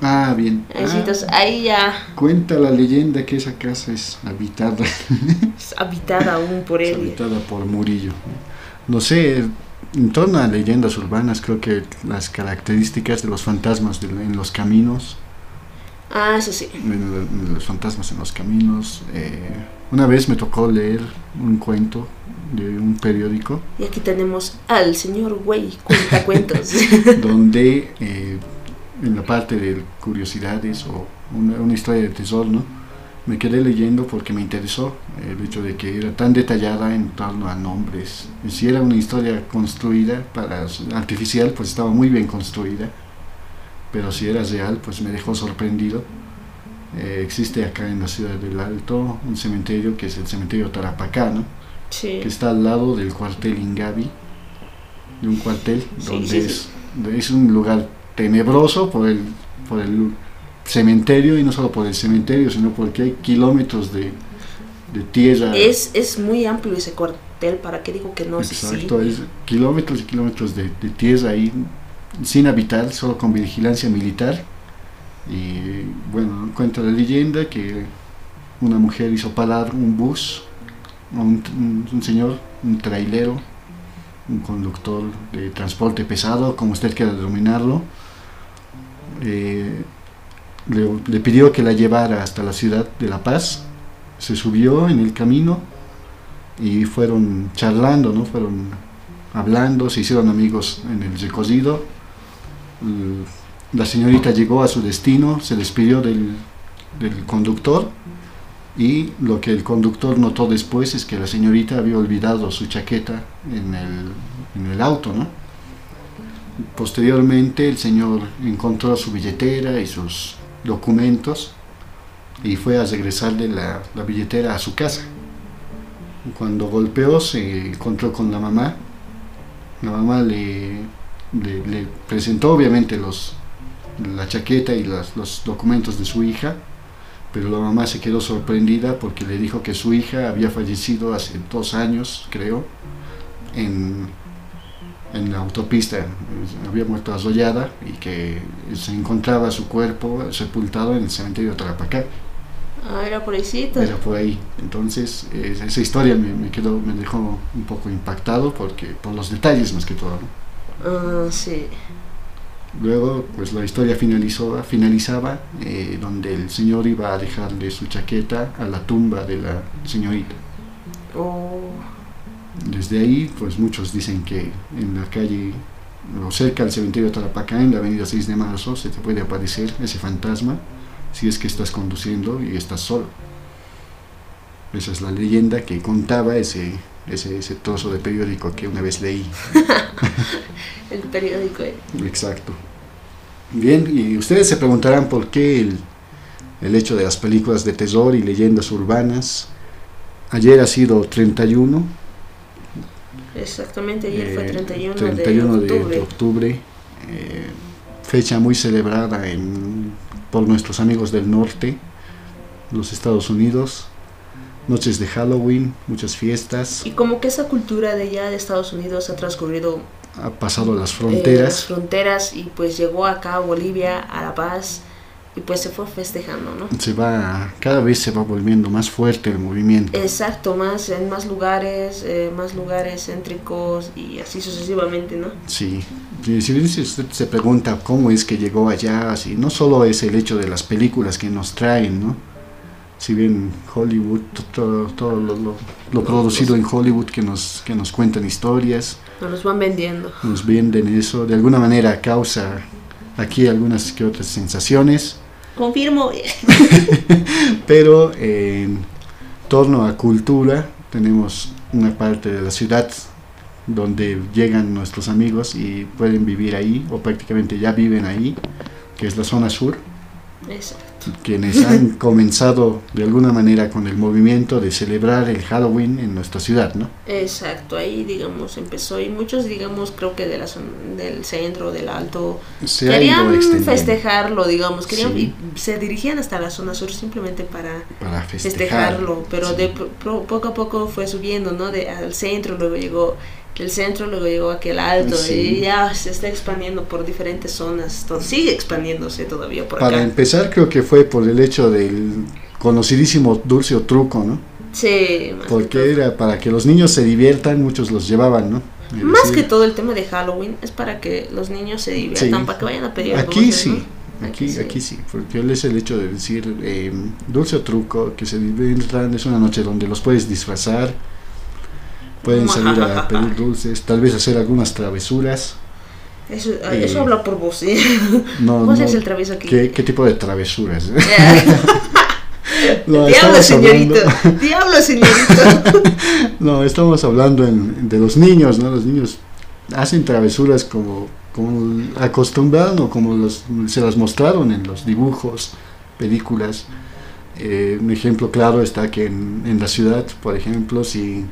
Ah, bien. Ah, entonces, ahí ya Cuenta la leyenda que esa casa es habitada, es habitada aún por es él. habitada por Murillo. No sé, en torno a leyendas urbanas, creo que las características de los fantasmas de- en los caminos, Ah, eso sí. en en los fantasmas en los caminos. eh, una vez me tocó leer un cuento de un periódico Y aquí tenemos al señor güey, cuenta cuentos. donde eh, en la parte de curiosidades o una, una historia de tesoro, ¿no? me quedé leyendo porque me interesó el hecho de que era tan detallada en torno a nombres. Si era una historia construida para artificial, pues estaba muy bien construida, pero si era real, pues me dejó sorprendido. Eh, existe acá en la ciudad del Alto un cementerio que es el cementerio Tarapacá, ¿no? Sí. que está al lado del cuartel Ingavi, de un cuartel Sí, donde sí, es, es un lugar tenebroso por el, por el cementerio y no solo por el cementerio, sino porque hay kilómetros de, de tierra. Es, es muy amplio ese cuartel, ¿para qué digo que no? Sí, sí. Exacto, es kilómetros y kilómetros de, de tierra ahí sin habitar, solo con vigilancia militar. Y bueno, cuenta la leyenda que una mujer hizo parar un bus, a un, un- un señor, un trailero, un conductor de transporte pesado, como usted quiera denominarlo, eh, le, pidió que la llevara hasta la ciudad de La Paz, se subió en el camino y fueron charlando, ¿no? Fueron hablando, se hicieron amigos en el recorrido. La señorita llegó a su destino, se despidió del, del conductor y lo que el conductor notó después es que la señorita había olvidado su chaqueta en el, en el auto, ¿no? Posteriormente el señor encontró su billetera y sus documentos y fue a regresarle la, la billetera a su casa. Cuando golpeó se encontró con la mamá. La mamá le, presentó obviamente los, la chaqueta y los documentos de su hija, pero la mamá se quedó sorprendida porque le dijo que su hija había fallecido hace dos años, creo, en, en la autopista. Había muerto arrollada y que se encontraba su cuerpo sepultado en el cementerio de Tarapacá. Ah, era por ahí, Era por ahí. Entonces, eh, esa historia me, me quedó, me dejó un poco impactado porque, por los detalles más que todo. ¿no? Ah, sí. Luego, pues la historia finalizó, finalizaba eh, donde el señor iba a dejarle su chaqueta a la tumba de la señorita. Oh, Desde ahí, pues muchos dicen que en la calle, o cerca del cementerio de Tarapacá, en la avenida 6 de marzo, se te puede aparecer ese fantasma si es que estás conduciendo y estás solo. Esa es la leyenda que contaba ese, ese, ese trozo de periódico que una vez leí. el periódico. eh. Exacto. Bien, y ustedes se preguntarán por qué el, el hecho de las películas de terror y leyendas urbanas. Ayer ha sido 31, Exactamente, ayer fue eh, 31, 31 de octubre. octubre, eh, fecha muy celebrada en, por nuestros amigos del norte, los Estados Unidos. Noches de Halloween, muchas fiestas, Y como que esa cultura de allá de Estados Unidos ha transcurrido ha pasado las eh, las fronteras. fronteras y pues llegó acá a Bolivia, a La Paz y pues se fue festejando, ¿no? Se va, cada vez se va volviendo más fuerte el movimiento. Exacto, más en más lugares, eh, más lugares céntricos y así sucesivamente, ¿no? Sí, si, si- si usted se pregunta cómo es que llegó allá, así, no solo es el hecho de las películas que nos traen, ¿no? Si bien Hollywood, to- todo, todo lo, lo- lo producido en Hollywood que nos, que nos cuentan historias, Nos van vendiendo. nos venden eso, de alguna manera causa aquí algunas que otras sensaciones, Confirmo. pero en torno a cultura tenemos una parte de la ciudad donde llegan nuestros amigos y pueden vivir ahí o prácticamente ya viven ahí, que es la zona sur, Exacto. Quienes han comenzado de alguna manera con el movimiento de celebrar el Halloween en nuestra ciudad, ¿no? Exacto, ahí digamos empezó y muchos digamos creo que de la del centro, del alto, Se querían festejarlo, digamos, querían Sí. y se dirigían hasta la zona sur simplemente para para festejar. festejarlo, pero Sí. de pro- poco a poco fue subiendo, ¿no? De al centro, luego llegó el centro, luego llegó aquí al alto Sí. y ya se está expandiendo por diferentes zonas, sigue expandiéndose todavía por Para acá. empezar, creo que fue por el hecho del conocidísimo dulce o truco, ¿no? Sí, Porque era para que los niños se diviertan, muchos los llevaban, ¿no? Más que todo el tema de Halloween es para que los niños se diviertan, Sí. para que vayan a pedir Aquí dulces, sí, ¿no? aquí, sí. aquí sí, porque es el hecho de decir eh, dulce o truco, que se diviertan, es una noche donde los puedes disfrazar, pueden salir a pedir dulces, tal vez hacer algunas travesuras. Eso, Eh, eso habla por vos, ¿sí? No, Vos no, el travieso aquí. ¿qué, qué tipo de travesuras? Diablo, No, estamos señorito. hablando- Diablo, señorito. No, estamos hablando en- de los niños, ¿no? Los niños hacen travesuras como, como acostumbraron o como los- se las mostraron en los dibujos, películas. Eh, un ejemplo claro está que en, en la ciudad, por ejemplo, si,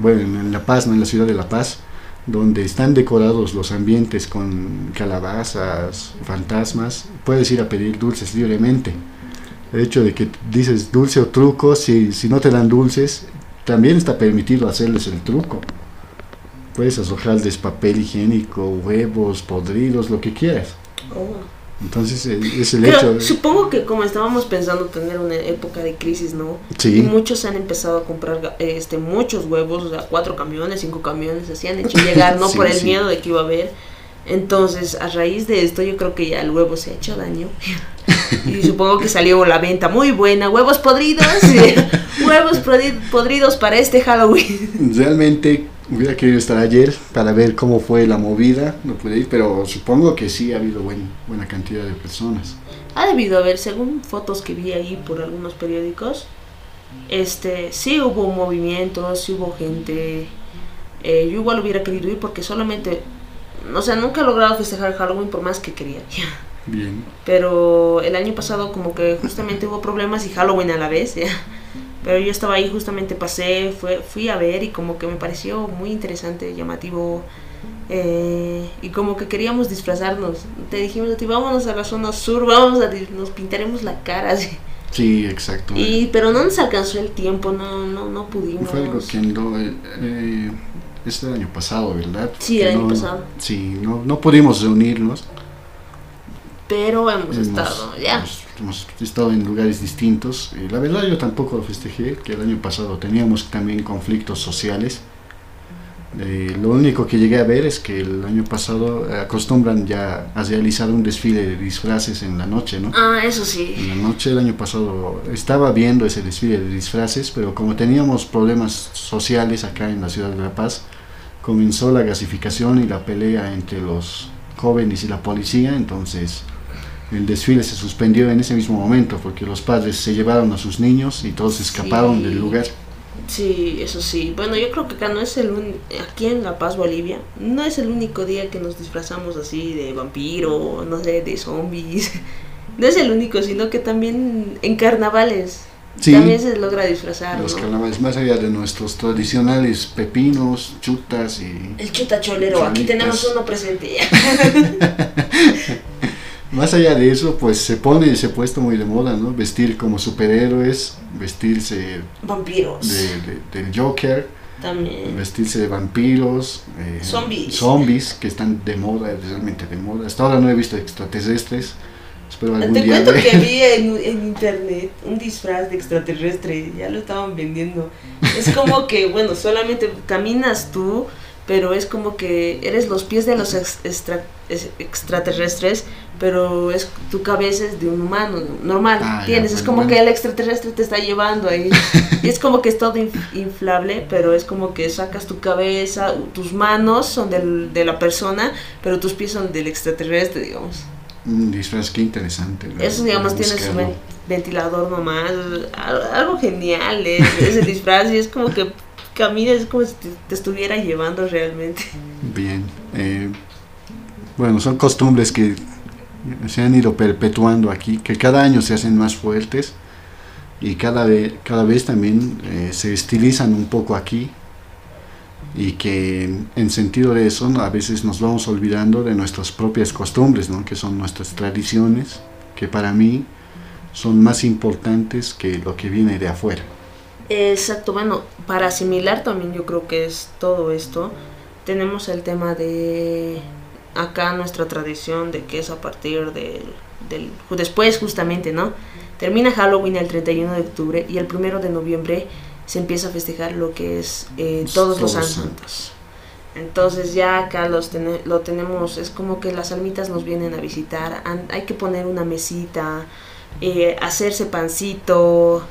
bueno, en- La Paz. En la ciudad de La Paz, donde están decorados los ambientes con calabazas, fantasmas, puedes ir a pedir dulces libremente. El hecho de que dices dulce o truco, si, si no te dan dulces, también está permitido hacerles el truco. Puedes arrojarles papel higiénico, huevos, podridos, lo que quieras. Oh. Entonces eh, es el Pero hecho de... supongo que como estábamos pensando tener una época de crisis, ¿no? Y Sí, muchos han empezado a comprar eh, este muchos huevos, o sea, cuatro camiones, cinco camiones, así han hecho llegar, ¿no? Sí, Por el sí. miedo de que iba a haber. Entonces, a raíz de esto, yo creo que ya el huevo se ha hecho daño. y supongo que salió la venta muy buena. Huevos podridos, huevos podri- podridos para este Halloween. realmente hubiera querido estar ayer para ver cómo fue la movida, no pude ir, pero supongo que sí ha habido buen, buena cantidad de personas. Ha debido haber, según fotos que vi ahí por algunos periódicos, este, sí hubo movimientos, sí hubo gente. Eh, yo igual hubiera querido ir porque solamente, o sea, nunca he logrado festejar Halloween por más que quería. Bien, Pero el año pasado como que justamente hubo problemas y Halloween a la vez, ¿ya? Pero yo estaba ahí, justamente pasé, fue, fui a ver y como que me pareció muy interesante, llamativo. eh, y como que queríamos disfrazarnos. Te dijimos a ti, vámonos a la zona sur, vamos a nos pintaremos la cara. así. sí, exacto. Y, pero no nos alcanzó el tiempo, no, no, no pudimos. Fue algo que no, eh, es del año pasado, ¿verdad? Sí, Que el año no- pasado. Sí, no, no pudimos reunirnos. Pero hemos, Hemos- estado, ya. Hemos, hemos estado en lugares distintos. Eh, la verdad yo tampoco lo festejé, que el año pasado teníamos también conflictos sociales. Eh, lo único que llegué a ver es que el año pasado acostumbran ya a realizar un desfile de disfraces en la noche, ¿no? Ah, eso sí. En la noche el año pasado estaba viendo ese desfile de disfraces, pero como teníamos problemas sociales acá en la ciudad de La Paz, comenzó la gasificación y la pelea entre los jóvenes y la policía, entonces el desfile se suspendió en ese mismo momento porque los padres se llevaron a sus niños y todos escaparon Sí. del lugar. Sí, eso sí. Bueno, yo creo que acá no es el un... aquí en La Paz, Bolivia, no es el único día que nos disfrazamos así de vampiro, no sé, de zombies. No es el único, sino que también en carnavales Sí, también se logra disfrazar, los ¿no? carnavales, más allá de nuestros tradicionales pepinos, chutas y... El chutacholero, aquí Cholitas. tenemos uno presente. Más allá de eso, pues se pone, se ha puesto muy de moda, ¿no? Vestir como superhéroes, vestirse Vampiros. de, de- del Joker, También. vestirse de vampiros, eh, Zombies. zombies que están de moda, realmente de moda. Hasta ahora no he visto extraterrestres, espero algún Te día cuento ver. que vi en, en internet un disfraz de extraterrestre, ya lo estaban vendiendo. Es como que, bueno, solamente caminas tú, pero es como que eres los pies de los ex- extra- es- extraterrestres, pero es tu cabeza es de un humano normal, Ah, ya, ¿tienes? es bueno, como bueno. que el extraterrestre te está llevando ahí. Y es como que es todo inf- inflable, pero es como que sacas tu cabeza, tus manos son del- de la persona, pero tus pies son del extraterrestre, digamos. Un disfraz, qué interesante. ¿no? Eso, digamos, tiene su ven- ventilador nomás. al- Algo genial, eh, ese disfraz. Y es como que caminas, es como si te, te estuviera llevando realmente. Bien. eh, bueno, son costumbres que se han ido perpetuando aquí, que cada año se hacen más fuertes y cada vez, cada vez también eh, se estilizan un poco aquí y que en, en sentido de eso a veces nos vamos olvidando de nuestras propias costumbres, ¿no? que son nuestras tradiciones, que para mí son más importantes que lo que viene de afuera. Exacto, bueno, para asimilar también yo creo que es todo esto. Tenemos el tema de acá nuestra tradición de que es a partir del, del después justamente, ¿no? Termina Halloween el 31 de octubre y el 1 de noviembre se empieza a festejar lo que es eh, todos, los santos. Entonces ya acá los lo tenemos, es como que las almitas nos vienen a visitar, hay que poner una mesita, eh, hacerse pancito,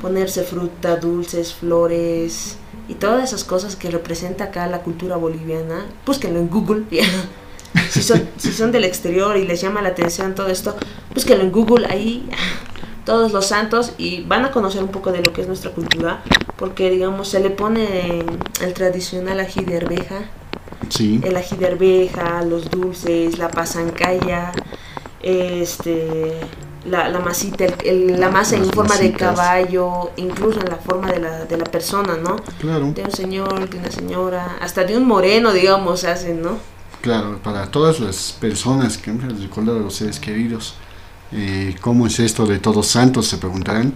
ponerse fruta, dulces, flores y todas esas cosas que representa acá la cultura boliviana. Búsquenlo en Google. si, son, si son del exterior y les llama la atención todo esto, búsquenlo en Google ahí todos los santos y van a conocer un poco de lo que es nuestra cultura porque digamos se le pone el tradicional ají de arveja sí. el ají de arveja los dulces la pasancaya este la, la masita, el, la masa en forma de caballo, incluso en la forma de la, de la persona, ¿no? Claro. De un señor, de una señora, hasta de un moreno, digamos, hacen, ¿no? Claro, para todas las personas que han recordado a los seres queridos, eh, ¿cómo es esto de todos santos? Se preguntarán.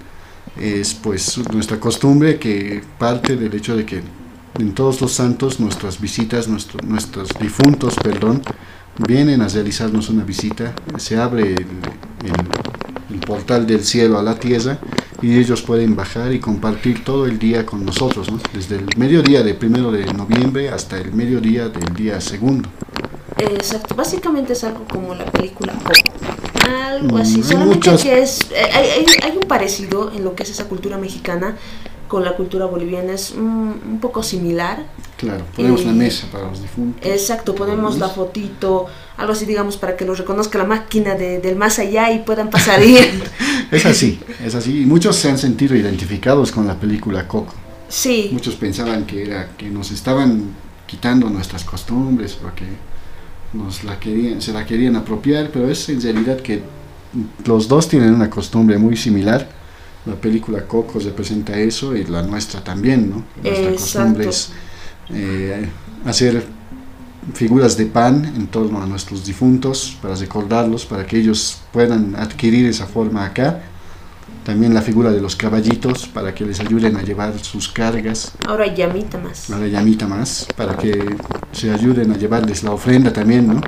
Es pues nuestra costumbre que parte del hecho de que en todos los santos nuestras visitas, nuestro, nuestros difuntos, perdón, vienen a realizarnos una visita, se abre el, el, portal del cielo a la tierra y ellos pueden bajar y compartir todo el día con nosotros, desde el mediodía de primero de noviembre hasta el mediodía del día segundo. Exacto, básicamente es algo como la película algo así, mm, solamente que es, eh, hay, hay, un parecido en lo que es esa cultura mexicana con la cultura boliviana, es un poco similar, Claro, ponemos la mesa para los difuntos. Exacto, ponemos la fotito, algo así, digamos, para que los reconozca la máquina de, del más allá y puedan pasar ahí. es así, es así. Y muchos se han sentido identificados con la película Coco. Sí. Muchos pensaban que era que nos estaban quitando nuestras costumbres o que nos la querían, se la querían apropiar, pero es en realidad que los dos tienen una costumbre muy similar. La película Coco representa eso y la nuestra también, ¿no? Nuestra costumbre es eh, hacer figuras de pan en torno a nuestros difuntos para recordarlos, para que ellos puedan adquirir esa forma acá. También la figura de los caballitos para que les ayuden a llevar sus cargas. Ahora llamita más. Ahora llamita más, para que se ayuden a llevarles la ofrenda también, ¿no?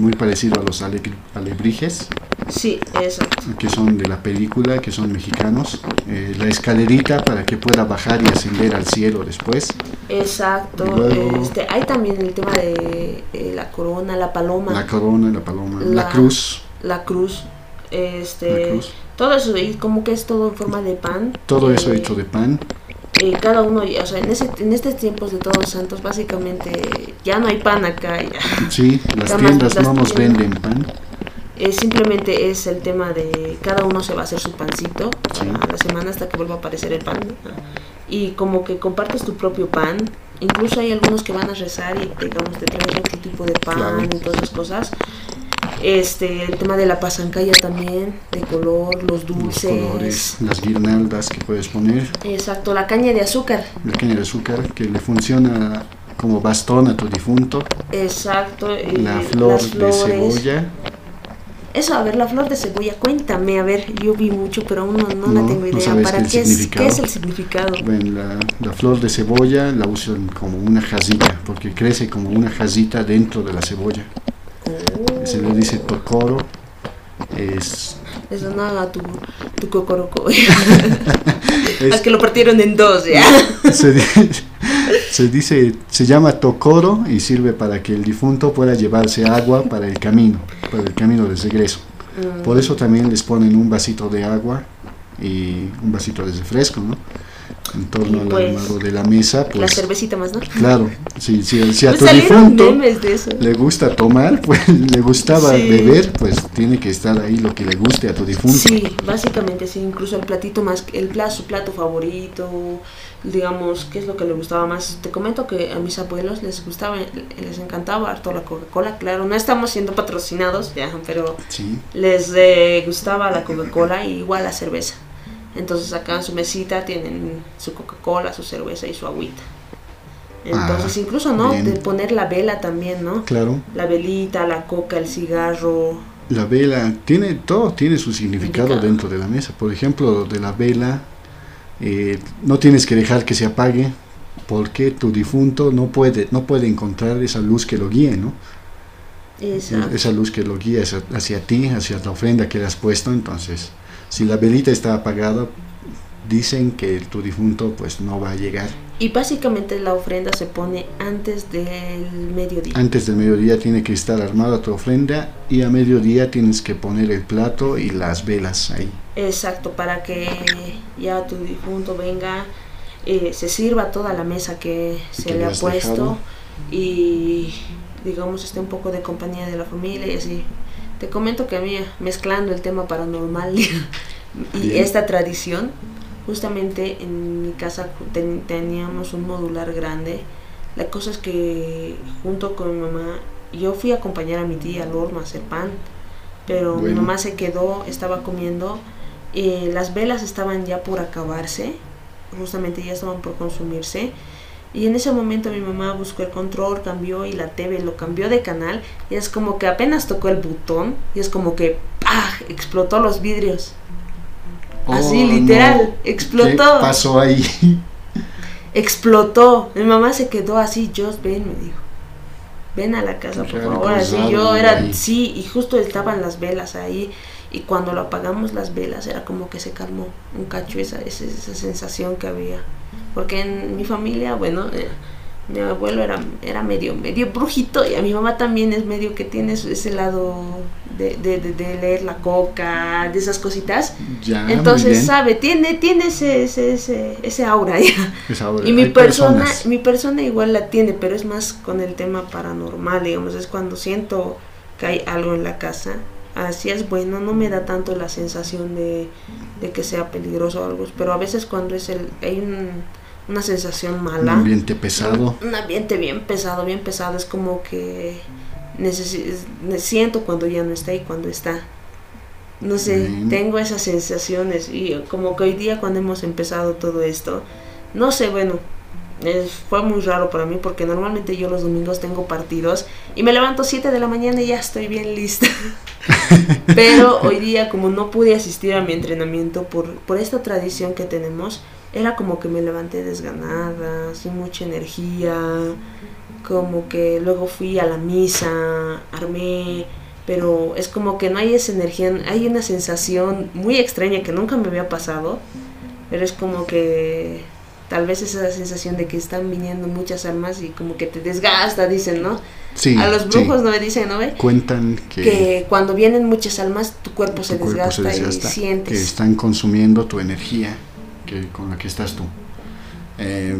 Muy parecido a los alebrijes. Sí, exacto. Que son de la película, que son mexicanos. Eh, la escalerita para que pueda bajar y ascender al cielo después. Exacto. este, hay también el tema de eh, la corona, la paloma. La corona, la paloma, la, cruz. La cruz. Este, Todo eso, y como que es todo en forma de pan. Todo eso eh, hecho de pan. cada uno, o sea, en, ese, en estos tiempos de Todos Santos, básicamente ya no hay pan acá. Ya. Sí, las tiendas no nos venden pan simplemente es el tema de cada uno se va a hacer su pancito a la semana hasta que vuelva a aparecer el pan. Y como que compartes tu propio pan. Incluso hay algunos que van a rezar y digamos te traen otro tipo de pan y todas esas cosas. Este, el tema de la pasancaya también, de color, los dulces. Los colores, las guirnaldas que puedes poner. Exacto, la caña de azúcar. La caña de azúcar que le funciona como bastón a tu difunto. Exacto. La flor de cebolla eso, a ver, la flor de cebolla, cuéntame, a ver, yo vi mucho, pero aún no, no, la tengo idea. ¿Para qué es, qué es el significado? Bueno, la, la, flor de cebolla la usan como una jazita, porque crece como una jazita dentro de la cebolla. Se le dice tocoro. Es eso no haga tu, tu cocoroco. es, que lo partieron en dos, ¿ya? Se, se, dice, se llama tocoro y sirve para que el difunto pueda llevarse agua para el camino, para el camino de regreso. Mm. Por eso también les ponen un vasito de agua y un vasito de refresco, ¿no? En torno al pues, armado de la mesa. Pues, la cervecita más, ¿no? Claro, si, si, si a pues tu difunto le gusta tomar, pues le gustaba beber, pues tiene que estar ahí lo que le guste a tu difunto. Sí, básicamente sí, incluso el platito más, el plato, su plato favorito, digamos, qué es lo que le gustaba más. Te comento que a mis abuelos les gustaba, les encantaba harto la Coca-Cola, claro, no estamos siendo patrocinados, ya, pero les eh, gustaba la Coca-Cola y igual la cerveza. Entonces acá en su mesita tienen su Coca-Cola, su cerveza y su agüita. Entonces, ah, incluso, ¿no? De poner la vela también, ¿no? Claro. La velita, la coca, el cigarro. La vela, tiene todo tiene su significado dentro de la mesa. Por ejemplo, de la vela, eh, no tienes que dejar que se apague porque tu difunto no puede, no puede encontrar esa luz que lo guíe, ¿no? Esa luz que lo guía hacia, hacia ti, hacia la ofrenda que le has puesto, entonces, si la velita está apagada, dicen que tu difunto pues no va a llegar. Y básicamente la ofrenda se pone antes del mediodía. Antes del mediodía tiene que estar armada tu ofrenda y a mediodía tienes que poner el plato y las velas ahí. Exacto, para que ya tu difunto venga, eh, se sirva toda la mesa que se le ha puesto y digamos esté un poco de compañía de la familia y así. Te comento que a mí, mezclando el tema paranormal y esta tradición, justamente en mi casa teníamos un modular grande. La cosa es que junto con mi mamá, yo fui a acompañar a mi tía al horno a hacer pan, pero mi mamá se quedó, estaba comiendo, eh, las velas estaban ya por acabarse, justamente ya estaban por consumirse. Y en ese momento mi mamá buscó el control, cambió y la TV lo cambió de canal. Y es como que apenas tocó el botón y es como que ¡pah! explotó los vidrios. Así, oh, literal, explotó. ¿Qué pasó ahí? Explotó. Mi mamá se quedó así, Just ven, me dijo. Ven a la casa, por favor. Así yo era, sí, y justo estaban las velas ahí. Y cuando lo apagamos las velas, era como que se calmó un cacho esa, esa, esa sensación que había. Porque en mi familia, bueno, eh, mi abuelo era, era medio, medio brujito y a mi mamá también es medio que tiene ese lado de, de, de, leer la coca, de esas cositas. Entonces sabe, tiene, tiene ese, ese, ese, aura y mi persona, mi persona igual la tiene, pero es más con el tema paranormal, digamos, es cuando siento que hay algo en la casa. Así es bueno, no me da tanto la sensación de, de que sea peligroso o algo, pero a veces cuando es el, hay un una sensación mala. Un ambiente pesado. Un, ambiente bien pesado, bien pesado. Es como que siento cuando ya no está y cuando está. No sé, tengo esas sensaciones y como que hoy día cuando hemos empezado todo esto, no sé, bueno, fue muy raro para mí porque normalmente yo los domingos tengo partidos y me levanto 7 de la mañana y ya estoy bien lista. Pero hoy día como no pude asistir a mi entrenamiento por, por esta tradición que tenemos, era como que me levanté desganada, sin mucha energía, como que luego fui a la misa, armé, pero es como que no hay esa energía, hay una sensación muy extraña que nunca me había pasado, pero es como que tal vez esa sensación de que están viniendo muchas almas y como que te desgasta, dicen, ¿no? Sí, a los brujos no me dicen, ¿no ve? Cuentan que, que cuando vienen muchas almas tu cuerpo, se, desgasta y sientes que están consumiendo tu energía que, con la que estás tú. Eh,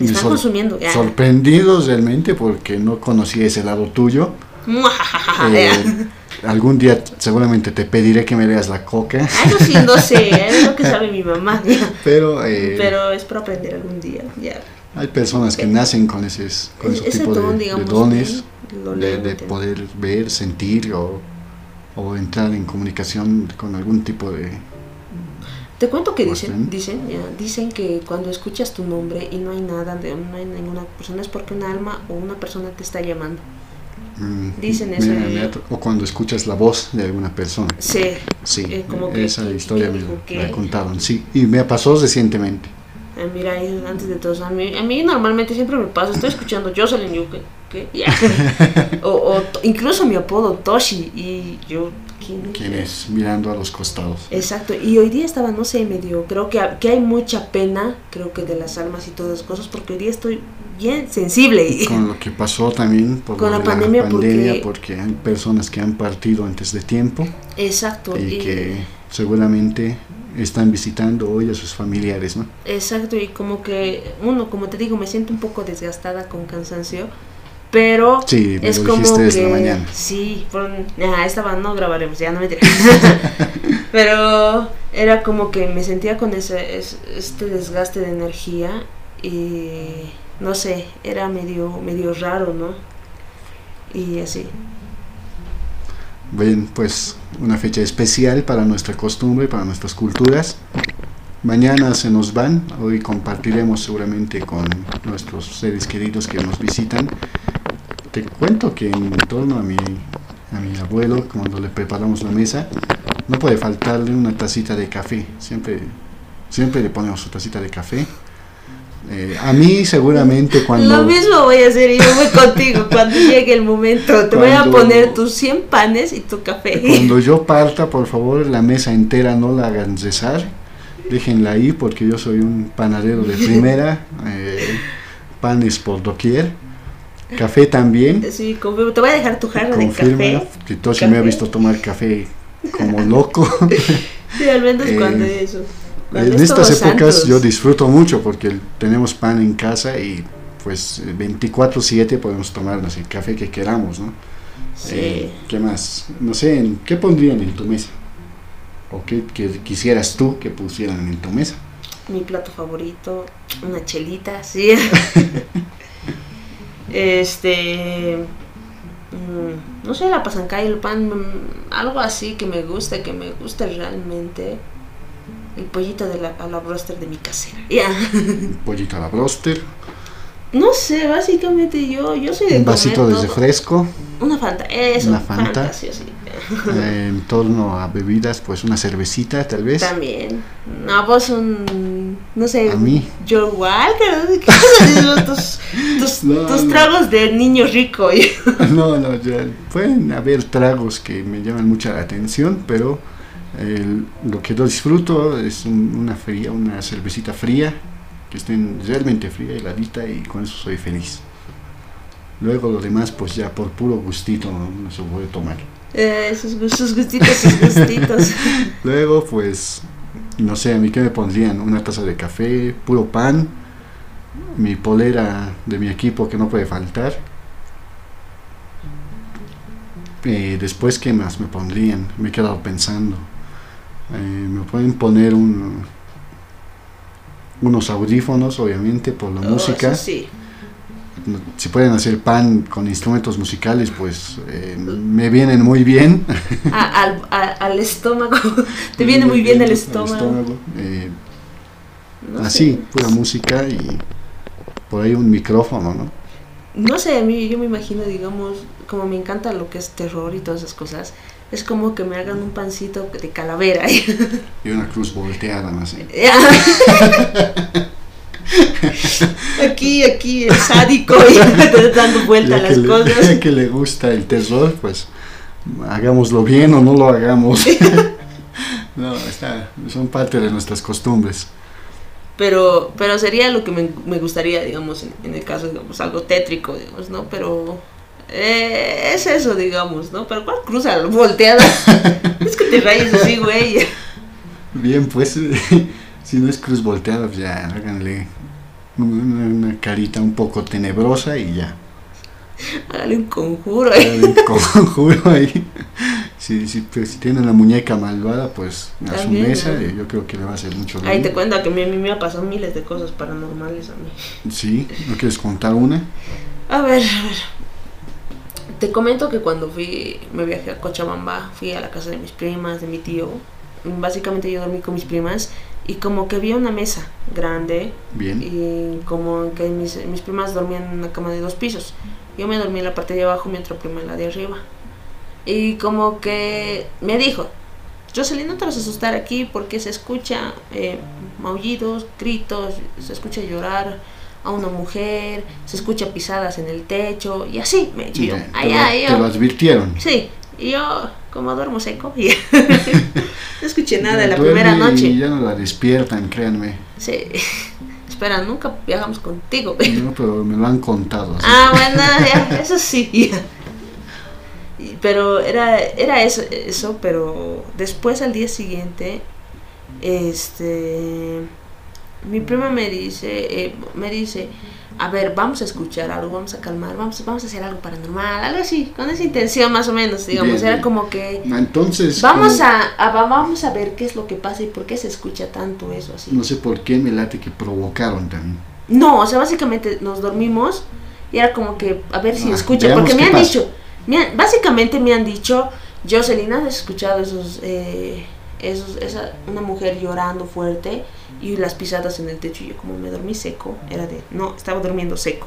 Están consumiendo. Sorprendidos realmente porque no conocía ese lado tuyo. Eh, algún día seguramente te pediré que me leas la coca. Eso sí, no sé, es lo que sabe mi mamá. Pero, eh, Pero es para aprender algún día. Ya. Hay personas que nacen con ese, con ese, tipo de, dones, de, poder ver, sentir o, o entrar en comunicación con algún tipo de, te cuento que dicen, dicen, dicen que cuando escuchas tu nombre y no hay nada, de, no hay ninguna persona, es porque un alma o una persona te está llamando. Mm, dicen eso. o cuando escuchas la voz de alguna persona. Sí. Sí, eh, esa historia me, la contaron, sí. Y me pasó recientemente. Eh, mira, antes de todo, a mí, a mí normalmente siempre me pasa, estoy escuchando Jocelyn Yuke, ¿qué? o, o incluso mi apodo Toshi, y yo ¿Quién, es? Mirando a los costados. Exacto, y hoy día estaba, no sé, medio, creo que, que hay mucha pena, creo que de las almas y todas las cosas, porque hoy día estoy bien sensible. Con lo que pasó también por con la, pandemia, porque, porque, hay personas que han partido antes de tiempo. Exacto. Y, que seguramente están visitando hoy a sus familiares, ¿no? Exacto, y como que uno, como te digo, me siento un poco desgastada con cansancio pero es como que sí por, estaba no grabaremos ya no me pero era como que me sentía con ese este desgaste de energía y no sé era medio medio raro no y así. Bien pues una fecha especial para nuestra costumbre para nuestras culturas Mañana se nos van, hoy compartiremos seguramente con nuestros seres queridos que nos visitan te cuento que en torno a mi, a mi abuelo, cuando le preparamos la mesa, no puede faltarle una tacita de café. Siempre Siempre le ponemos su tacita de café. Eh, a mí seguramente cuando... Lo mismo voy a hacer yo voy contigo cuando llegue el momento. Te voy a poner tus 100 panes y tu café. Cuando yo parta, por favor, la mesa entera no la hagan cesar. Déjenla ahí porque yo soy un panadero de primera. Eh, panes por doquier. Café también. Sí, te voy a dejar tu jarra de café. Que Toshi me ha visto tomar café como loco. sí, al menos cuando eh, eso en estas épocas yo disfruto mucho porque tenemos pan en casa y pues 24/7 podemos tomarnos el café que queramos, ¿no? Sí. Eh, ¿Qué más? No sé, ¿qué pondrían en tu mesa? ¿O qué, quisieras tú que pusieran en tu mesa? Mi plato favorito, una chelita, sí. este... Mm, no sé, la pasancay, el pan, mm, algo así que me guste, que me guste realmente el pollito de la, a la broster de mi casera. Ya. Pollito a la broster. No sé, básicamente yo, yo soy de Un vasito de refresco. Una Fanta, eso. Una Fanta. en torno a bebidas, pues una cervecita tal vez. También. No, vos un, no sé. A mí. Joe Walker, tus, tus, tus tragos de niño rico. no, no, ya, pueden haber tragos que me llaman mucha la atención, pero lo que yo disfruto es una fría, una cervecita fría, que esté realmente fría, heladita, y con eso soy feliz. Luego lo demás, pues ya por puro gustito no, se puede tomar. Eh, sus, gustitos, sus gustitos. Luego, pues, no sé, a mí qué me pondrían, una taza de café, puro pan, mi polera de mi equipo que no puede faltar. Eh, después, ¿qué más me pondrían? Me he quedado pensando. Eh, me pueden poner un, unos audífonos, obviamente, por la oh, música. Sí. Si pueden hacer pan con instrumentos musicales, pues eh, me vienen muy bien. al, al, estómago, te viene muy bien, el estómago. Eh, así, pura música y por ahí un micrófono, ¿no? No sé, a mí yo me imagino, digamos, como me encanta lo que es terror y todas esas cosas, es como que me hagan un pancito de calavera. Y una cruz volteada, no sé. aquí, aquí, el sádico, y dando vuelta a las cosas. Ya que le gusta el terror, pues hagámoslo bien o no lo hagamos. no, está, son parte de nuestras costumbres. Pero, pero sería lo que me, me gustaría, digamos, en, en, el caso, digamos, algo tétrico, digamos, ¿no? Pero eh, es eso, digamos, ¿no? Pero ¿cuál cruza volteada? es que te rayes así, güey. Bien, pues, si no es cruz volteada, pues ya, háganle una, carita un poco tenebrosa y ya. Háganle un conjuro ahí. un conjuro ahí. Si, pues, si, tienen la muñeca malvada, pues a su mesa, yo creo que le va a hacer mucho bien. Ahí te cuenta que a mí, a mí me ha pasado miles de cosas paranormales a mí. Sí, ¿no quieres contar una? A ver, a ver. Te comento que cuando fui, me viajé a Cochabamba, fui a la casa de mis primas, de mi tío. Básicamente yo dormí con mis primas y como que había una mesa grande. Bien. Y como que mis, mis primas dormían en una cama de dos pisos. Yo me dormí en la parte de abajo, mi otra prima en la de arriba. Y como que me dijo, Jocelyn, no te vas a asustar aquí porque se escucha eh, maullidos, gritos, se escucha llorar a una mujer, se escucha pisadas en el techo y así me he yo. Allá, te, lo, advirtieron. Sí, y yo como duermo seco, no escuché nada de la primera noche. Y ya no la despiertan, créanme. Sí. Espera, nunca viajamos contigo. No, pero me lo han contado. Ah, bueno, eso sí. Pero era, era eso, eso, pero después al día siguiente, este mi prima me dice, eh, me dice, a ver, vamos a escuchar algo, vamos a calmar, vamos, vamos a hacer algo paranormal, algo así, con esa intención más o menos, digamos, era como que... Entonces... Vamos a, vamos a ver qué es lo que pasa y por qué se escucha tanto eso así. No sé por qué me late que provocaron también. No, o sea, básicamente nos dormimos y era como que, a ver si ah, escucha, porque me han dicho, básicamente me han dicho, Jocelyn, ¿has escuchado esos... Eh, esos, esa, una mujer llorando fuerte y las pisadas en el techo. Y yo como me dormí seco, era de, no, estaba durmiendo seco.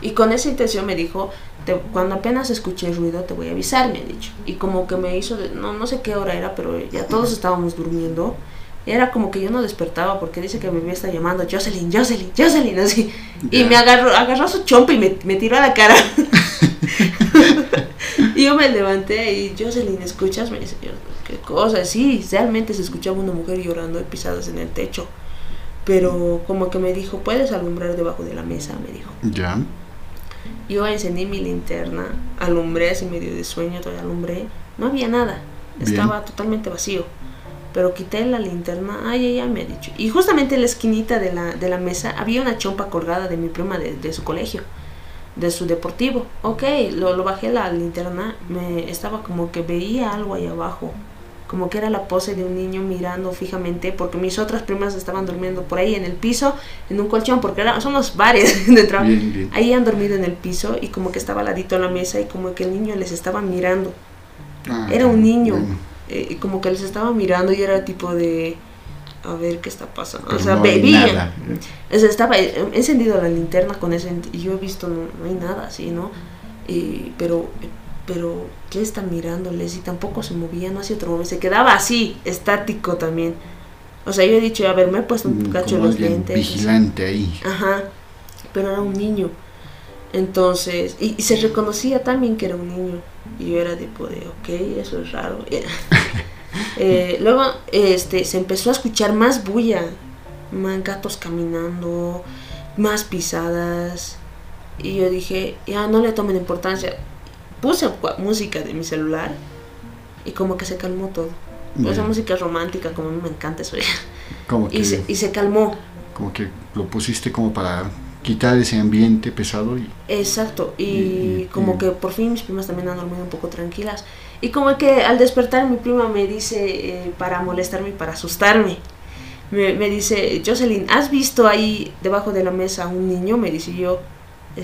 y con esa intención me dijo, cuando apenas escuché ruido te voy a avisar, me ha dicho. Y como que me hizo, no, no sé qué hora era, pero ya todos estábamos durmiendo. era como que yo no despertaba porque dice que mi bebé está llamando Jocelyn, Jocelyn, Jocelyn, así. Y me agarró, agarró su chompa y me, me tiró a la cara. y yo me levanté y Jocelyn, ¿escuchas? Me dice, ¿qué cosa? Sí, realmente se escuchaba una mujer llorando y pisadas en el techo. Pero como que me dijo, ¿puedes alumbrar debajo de la mesa? Me dijo. Ya. Yo encendí mi linterna, alumbré así medio de sueño, todavía alumbré. No había nada, estaba totalmente vacío. Pero quité la linterna, ay, ella me ha dicho. Y justamente en la esquinita de la, de la mesa había una chompa colgada de mi prima de, de su colegio, de su deportivo. Ok, lo, lo bajé la linterna, me estaba como que veía algo ahí abajo. Como que era la pose de un niño mirando fijamente, porque mis otras primas estaban durmiendo por ahí en el piso, en un colchón, porque era, son los bares de trabajo. Bien, bien. Ahí han dormido en el piso y como que estaba al ladito en la mesa y como que el niño les estaba mirando. Ah, Era un niño. bueno, eh, y como que les estaba mirando y era tipo de... A ver qué está pasando. pero o sea, no veía. O sea, estaba he encendido la linterna con ese y yo he visto no, no hay nada así, ¿no? Y, pero pero ¿qué está mirándoles? Y tampoco se movía, no hacía otro movimiento, se quedaba así, estático también. O sea, yo he dicho, a ver, me he puesto un Mm, cacho como los lentes. vigilante ahí. Ajá, pero era un niño. Entonces, y, y se reconocía también que era un niño. Y yo era tipo de, ok, eso es raro. Eh, luego este, se empezó a escuchar más bulla, más gatos caminando, más pisadas. Y yo dije, ya no le tomen importancia. Puse música de mi celular y como que se calmó todo. Esa Bien. música romántica, como a mí me encanta eso. Como que, Y se, y se calmó. como que lo pusiste como para quitar ese ambiente pesado y Exacto, y, Y- como y- que por fin mis primas también han dormido un poco tranquilas. Y como que al despertar mi prima me dice, eh, para molestarme y para asustarme, me, me dice, Jocelyn, ¿has visto ahí debajo de la mesa a un niño? Me dice yo, "Eh,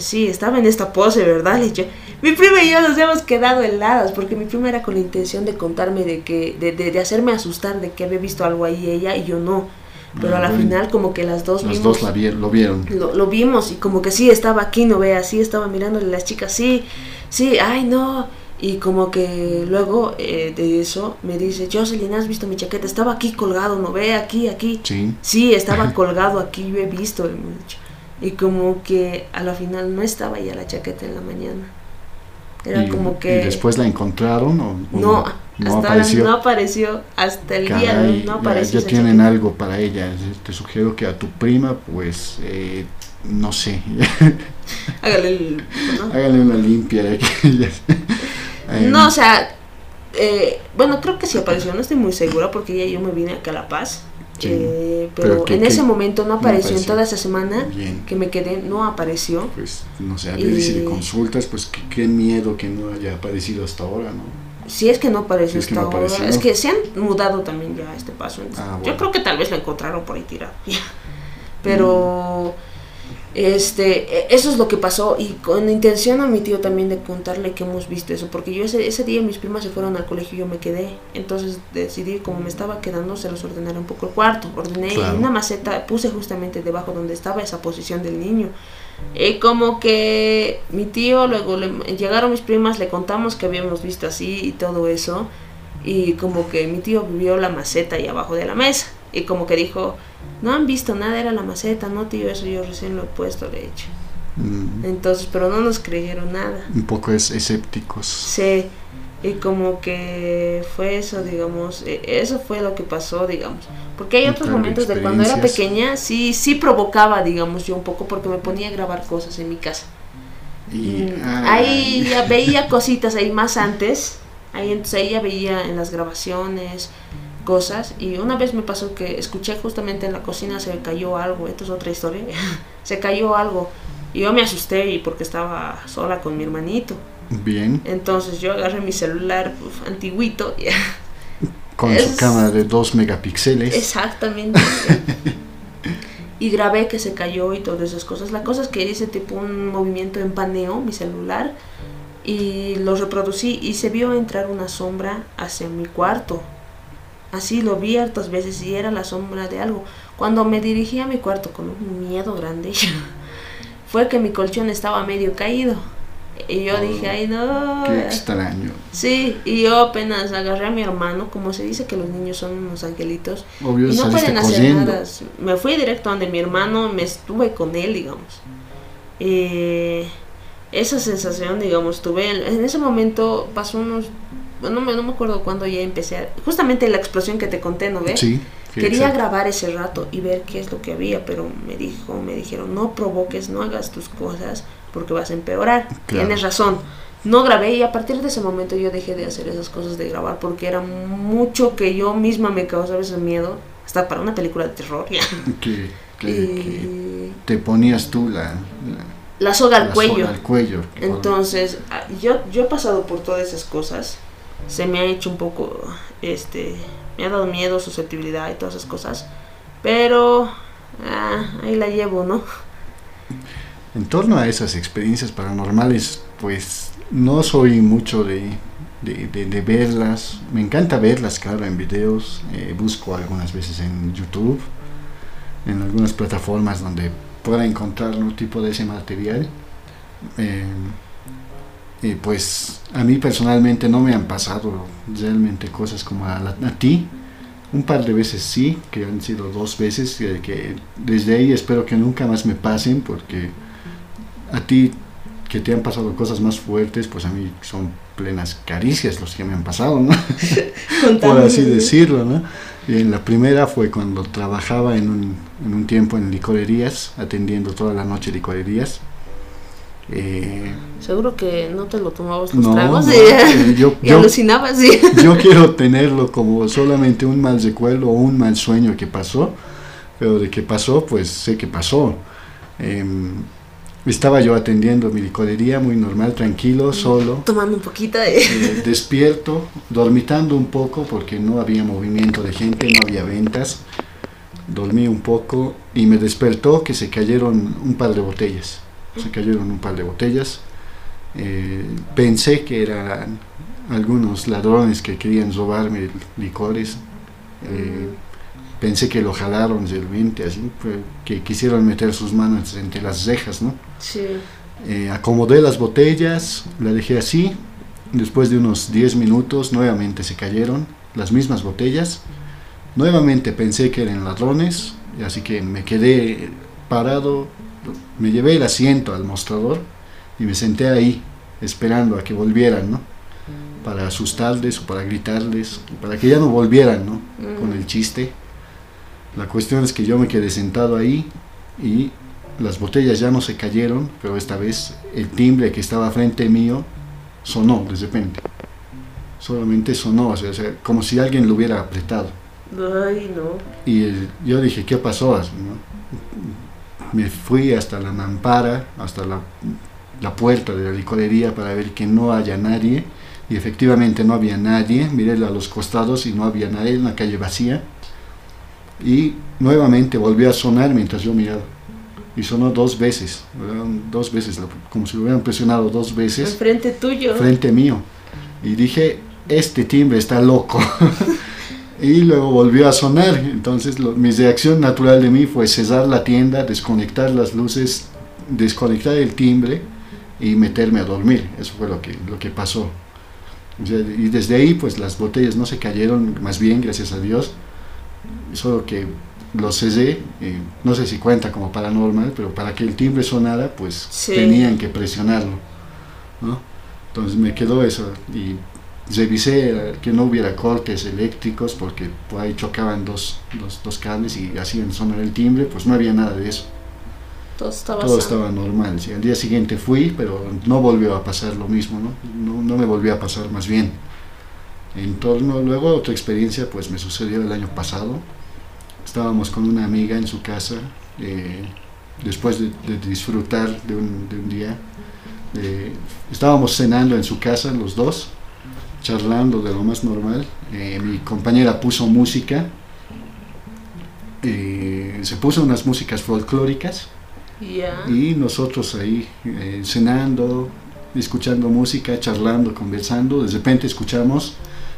sí, estaba en esta pose, ¿verdad? Le dije, mi prima y yo nos hemos quedado heladas porque mi prima era con la intención de contarme de que, de, de, de hacerme asustar de que había visto algo ahí ella y yo no. Pero a la final como que las dos las vimos dos la vi- lo vieron. lo, lo vimos y como que sí estaba aquí, no vea, sí estaba mirándole a las chicas, sí, sí, ay no. Y como que luego eh, de eso me dice, Jocelyn, ¿has visto mi chaqueta? Estaba aquí colgado, no ve, aquí, aquí. Sí. Sí, estaba colgado aquí, yo he visto. hemos dicho. Y como que a la final no estaba ya la chaqueta en la mañana. Era y, como que... y después la encontraron o, o no, no, hasta ahora apareció. no apareció, hasta el día Caray, no apareció. ya, tienen chaqueta. algo para ella. Te sugiero que a tu prima, pues, eh, no sé, Hágale el... ¿no? hágale una limpia No, o sea, eh, bueno, creo que sí apareció, no estoy muy segura porque ya yo me vine acá a La Paz. Sí, eh, pero pero que- en ese momento no no apareció, en toda esa semana Bien. que me quedé, no apareció. Pues, no sé, a ver, y si le consultas, pues qué, qué miedo que no haya aparecido hasta ahora, ¿no? Si es que no apareció Si es que hasta no ahora. apareció. Es que se han mudado también ya a este paso. entonces, Ah, Yo creo que tal vez lo encontraron por ahí tirado. Pero este e- eso es lo que pasó y con intención a mi tío también de contarle que hemos visto eso porque yo ese, ese día mis primas se fueron al colegio y yo me quedé entonces decidí como me estaba quedando se los ordenaré un poco el cuarto ordené Claro. una maceta puse justamente debajo donde estaba esa posición del niño y como que mi tío, luego le- llegaron mis primas, le contamos que habíamos visto así y todo eso. Y como que mi tío vio la maceta ahí abajo de la mesa. Y como que dijo, no han visto nada, era la maceta, no tío, eso yo recién lo he puesto, de hecho. Mm, Entonces, pero no nos creyeron nada. un poco es, escépticos. Sí, y como que fue eso, digamos, e- eso fue lo que pasó, digamos. Porque hay otros momentos de cuando era pequeña, sí, sí provocaba, digamos, yo un poco porque me ponía a grabar cosas en mi casa. Y, Mm, ay, Ahí ya veía cositas ahí más antes. Ahí entonces ahí ya veía en las grabaciones cosas. Y una vez me pasó que escuché justamente en la cocina se cayó algo. Esto es otra historia. se cayó algo. Y yo me asusté y porque estaba sola con mi hermanito. Bien, Entonces yo agarré mi celular uf, antiguito. con Es- su cámara de 2 megapíxeles. Exactamente. y grabé que se cayó y todas esas cosas. La cosa es que hice tipo un movimiento en paneo mi celular y lo reproducí y se vio entrar una sombra hacia mi cuarto. Así lo vi hartas veces y era la sombra de algo. Cuando me dirigí a mi cuarto con un miedo grande, fue que mi colchón estaba medio caído. Y yo Oh, dije, ay no. Qué extraño. Sí, y yo apenas agarré a mi hermano, como se dice que los niños son unos angelitos, Obvio, y no pueden hacer nada. Me fui directo donde mi hermano, me estuve con él, digamos. Eh, esa sensación, digamos, tuve. En ese momento pasó unos. No me, no me acuerdo cuándo ya empecé. a- justamente la explosión que te conté, ¿no ves? Sí. sí, Quería exacto. grabar ese rato y ver qué es lo que había, pero me dijo, me dijeron, no provoques, no hagas tus cosas porque vas a empeorar. Claro. Tienes razón. No grabé y a partir de ese momento yo dejé de hacer esas cosas de grabar porque era mucho que yo misma me causaba ese miedo, hasta para una película de terror. ya. Que, que- te ponías tú la, la, la soga al la cuello. soga al cuello. Entonces, ah, yo, yo he pasado por todas esas cosas. Se me ha hecho un poco, este, me ha dado miedo, susceptibilidad y todas esas cosas. Pero, ah, ahí la llevo, ¿no? En torno a esas experiencias paranormales, pues no soy mucho de, de, verlas. Me encanta verlas, claro, en videos. eh, busco algunas veces en YouTube, en algunas plataformas donde pueda encontrar un tipo de ese material. Eh, y pues a mí personalmente no me han pasado realmente cosas como a, la- a ti. Un par de veces sí, que han sido dos veces, que, que desde ahí espero que nunca más me pasen porque a ti que te han pasado cosas más fuertes, pues a mí son plenas caricias los que me han pasado, ¿no? por así decirlo, ¿no? Y en la primera fue cuando trabajaba en un, en un tiempo en licorerías, atendiendo toda la noche licorerías. Eh, Seguro que no te lo tomabas los no, tragos no, y, eh, yo, y yo, alucinabas, sí. yo quiero tenerlo como solamente un mal recuerdo o un mal sueño que pasó, pero de que pasó, pues sé que pasó. Em, estaba yo atendiendo mi licorería muy normal, tranquilo, solo. Tomando un poquito de... eh, despierto, dormitando un poco porque no había movimiento de gente, no había ventas. Dormí un poco y me despertó que se cayeron un par de botellas. Se cayeron un par de botellas. Eh, pensé que eran algunos ladrones que querían robarme licores. Eh, pensé que lo jalaron realmente, así, fue que quisieron meter sus manos entre las rejas, ¿no? Sí. Eh, acomodé las botellas, la dejé así. Después de unos 10 minutos, nuevamente se cayeron las mismas botellas. Nuevamente pensé que eran ladrones, así que me quedé parado, me llevé el asiento al mostrador y me senté ahí, esperando a que volvieran, ¿no? Para asustarles o para gritarles, para que ya no volvieran, ¿no? Con el chiste. La cuestión es que yo me quedé sentado ahí y las botellas ya no se cayeron, pero esta vez el timbre que estaba frente mío sonó de repente. Solamente sonó, o sea, como si alguien lo hubiera apretado. Ay, no. Y yo dije, ¿qué pasó? ¿no? Me fui hasta la mampara, hasta la, la puerta de la licorería para ver que no haya nadie. Y efectivamente no había nadie. Miré a los costados y no había nadie, una calle vacía. Y nuevamente volvió a sonar mientras yo miraba. Y sonó dos veces, ¿verdad? dos veces, como si lo hubieran presionado dos veces Enfrente tuyo. frente mío. Y dije, este timbre está loco. y luego volvió a sonar. Entonces lo- mi reacción natural de mí fue cerrar la tienda, desconectar las luces, desconectar el timbre y meterme a dormir. Eso fue lo que, lo que pasó. Y desde ahí pues las botellas no se cayeron, más bien, gracias a Dios. Solo que lo cerré, eh, no sé si cuenta como paranormal, pero para que el timbre sonara pues Sí. tenían que presionarlo. ¿no? Entonces me quedó eso y revisé que no hubiera cortes eléctricos porque por ahí chocaban dos, dos, dos cables y hacían sonar el timbre, pues no había nada de eso. Todo estaba Todo estaba normal. sí. Al día siguiente fui, pero no volvió a pasar lo mismo, ¿no? No, no me volvió a pasar más bien. En torno, luego otra experiencia, pues me sucedió el año pasado. Estábamos con una amiga en su casa, eh, después de, de disfrutar de un, de un día. eh, estábamos cenando en su casa los dos, charlando de lo más normal. Eh, mi compañera puso música, eh, se puso unas músicas folclóricas y nosotros ahí eh, cenando, escuchando música, charlando, conversando, de repente escuchamos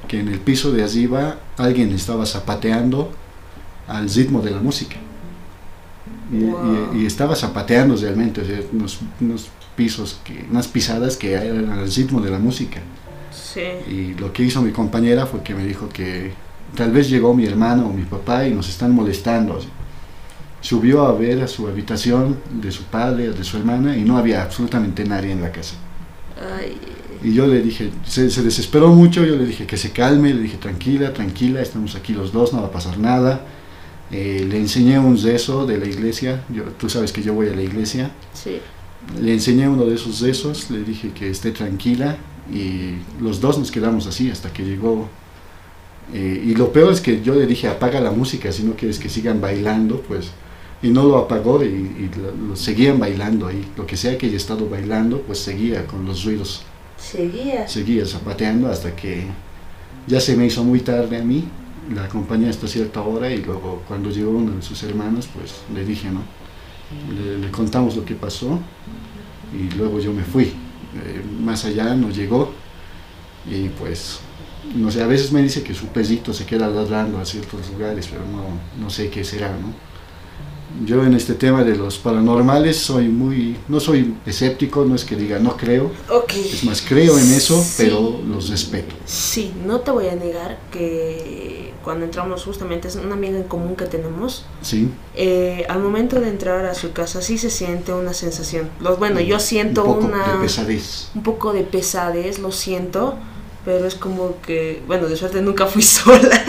que en el piso de arriba alguien estaba zapateando al ritmo de la música. Y, y, estaba zapateando realmente, o sea, unos, unos, pisos, que, unas pisadas que eran al ritmo de la música. Sí. Y lo que hizo mi compañera fue que me dijo que tal vez llegó mi hermano o mi papá y nos están molestando. Subió a ver a su habitación de su padre de su hermana y no había absolutamente nadie en la casa. Ay. Y yo le dije, se, se, desesperó mucho, yo le dije que se calme, le dije tranquila, tranquila, estamos aquí los dos, no va a pasar nada. Eh, le enseñé un rezo de la iglesia, yo, tú sabes que yo voy a la iglesia. Sí. Le enseñé uno de esos rezos, le dije que esté tranquila y los dos nos quedamos así hasta que llegó. Eh, y lo peor es que yo le dije apaga la música si no quieres que sigan bailando, pues. Y no lo apagó y, y lo, lo seguían bailando ahí. Lo que sea que haya estado bailando, pues seguía con los ruidos. Seguía. Seguía zapateando hasta que ya se me hizo muy tarde a mí. La acompañé hasta cierta hora y luego cuando llegó uno de sus hermanos, pues le dije, ¿no? Le, le contamos lo que pasó y luego yo me fui. Eh, más allá no llegó y pues, no sé, a veces me dice que su pesito se queda ladrando a ciertos lugares, pero no, no sé qué será, ¿no? yo en este tema de los paranormales soy muy, no soy escéptico, no es que diga no creo, okay. es más creo en eso, Sí. pero los respeto. Sí, no te voy a negar que cuando entramos justamente es una amiga en común que tenemos, Sí, eh, al momento de entrar a su casa sí se siente una sensación. Los, bueno, yo siento un poco una de pesadez. un poco de pesadez, lo siento, pero es como que, bueno, de suerte nunca fui sola,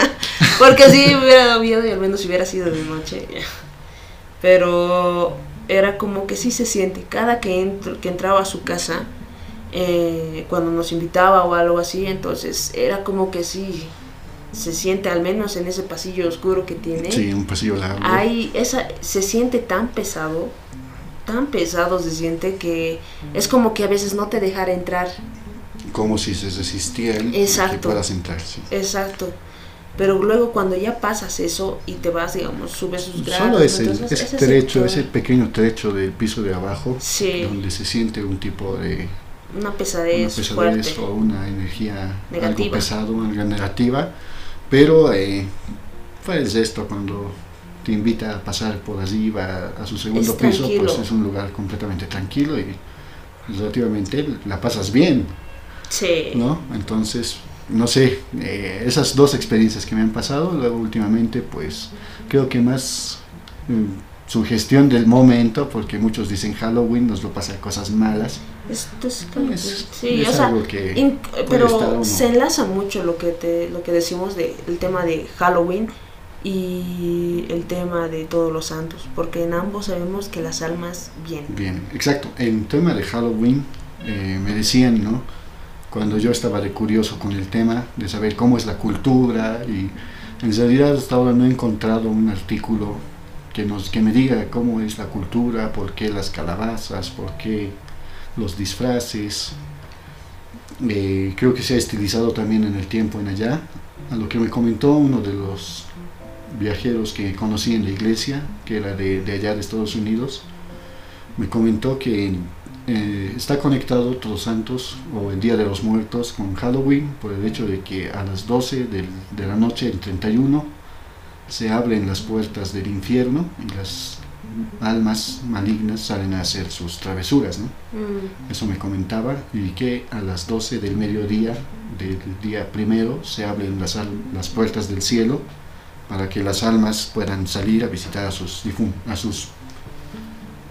porque me hubiera dado miedo y al menos hubiera sido de noche. Pero era como que sí se siente, cada que, entro, que entraba a su casa, eh, cuando nos invitaba o algo así, entonces era como que sí se siente, al menos en ese pasillo oscuro que tiene, Sí, un pasillo largo. hay esa, se siente tan pesado, tan pesado se siente que es como que a veces no te dejara entrar. Como si se resistieran a que Exacto. puedas entrar. sí. Exacto. Pero luego cuando ya pasas eso y te vas, digamos, subes sus grados. Solo ese, Entonces, ese ese trecho, sector, ese pequeño trecho del piso de abajo, Sí, donde se siente un tipo de una una pesadez, pesadez fuerte. o una energía algo Negativa. pesado, algo negativa, pero eh, pues esto cuando te invita a pasar por allí, va a su segundo Es piso, tranquilo. pues es un lugar completamente tranquilo y relativamente la pasas bien, Sí. ¿no? Entonces, no sé, eh, esas dos experiencias que me han pasado, luego últimamente pues creo que más mm, sugestión del momento, porque muchos dicen Halloween nos lo pasa cosas malas, Esto es, es, sí, es o sea, algo que... in- estar pero se enlaza mucho lo que te, lo que decimos del tema de Halloween y el tema de todos los santos, porque en ambos sabemos que las almas vienen. Bien, exacto. En tema de Halloween, eh, me decían, ¿no? Cuando yo estaba de curioso con el tema, de saber cómo es la cultura, y en realidad hasta ahora no he encontrado un artículo que, nos, que me diga cómo es la cultura, por qué las calabazas, por qué los disfraces. Eh, creo que se ha estilizado también en el tiempo en allá. A lo que me comentó uno de los viajeros que conocí en la iglesia, que era de, allá de Estados Unidos, me comentó que eh, está conectado Todos Santos o el Día de los Muertos con Halloween por el hecho de que a las 12 del- de la noche del 31 se abren las puertas del infierno y las almas malignas salen a hacer sus travesuras, ¿no? Mm, Eso me comentaba y que a las 12 del mediodía del día primero se abren las, las puertas del cielo para que las almas puedan salir a visitar a sus a sus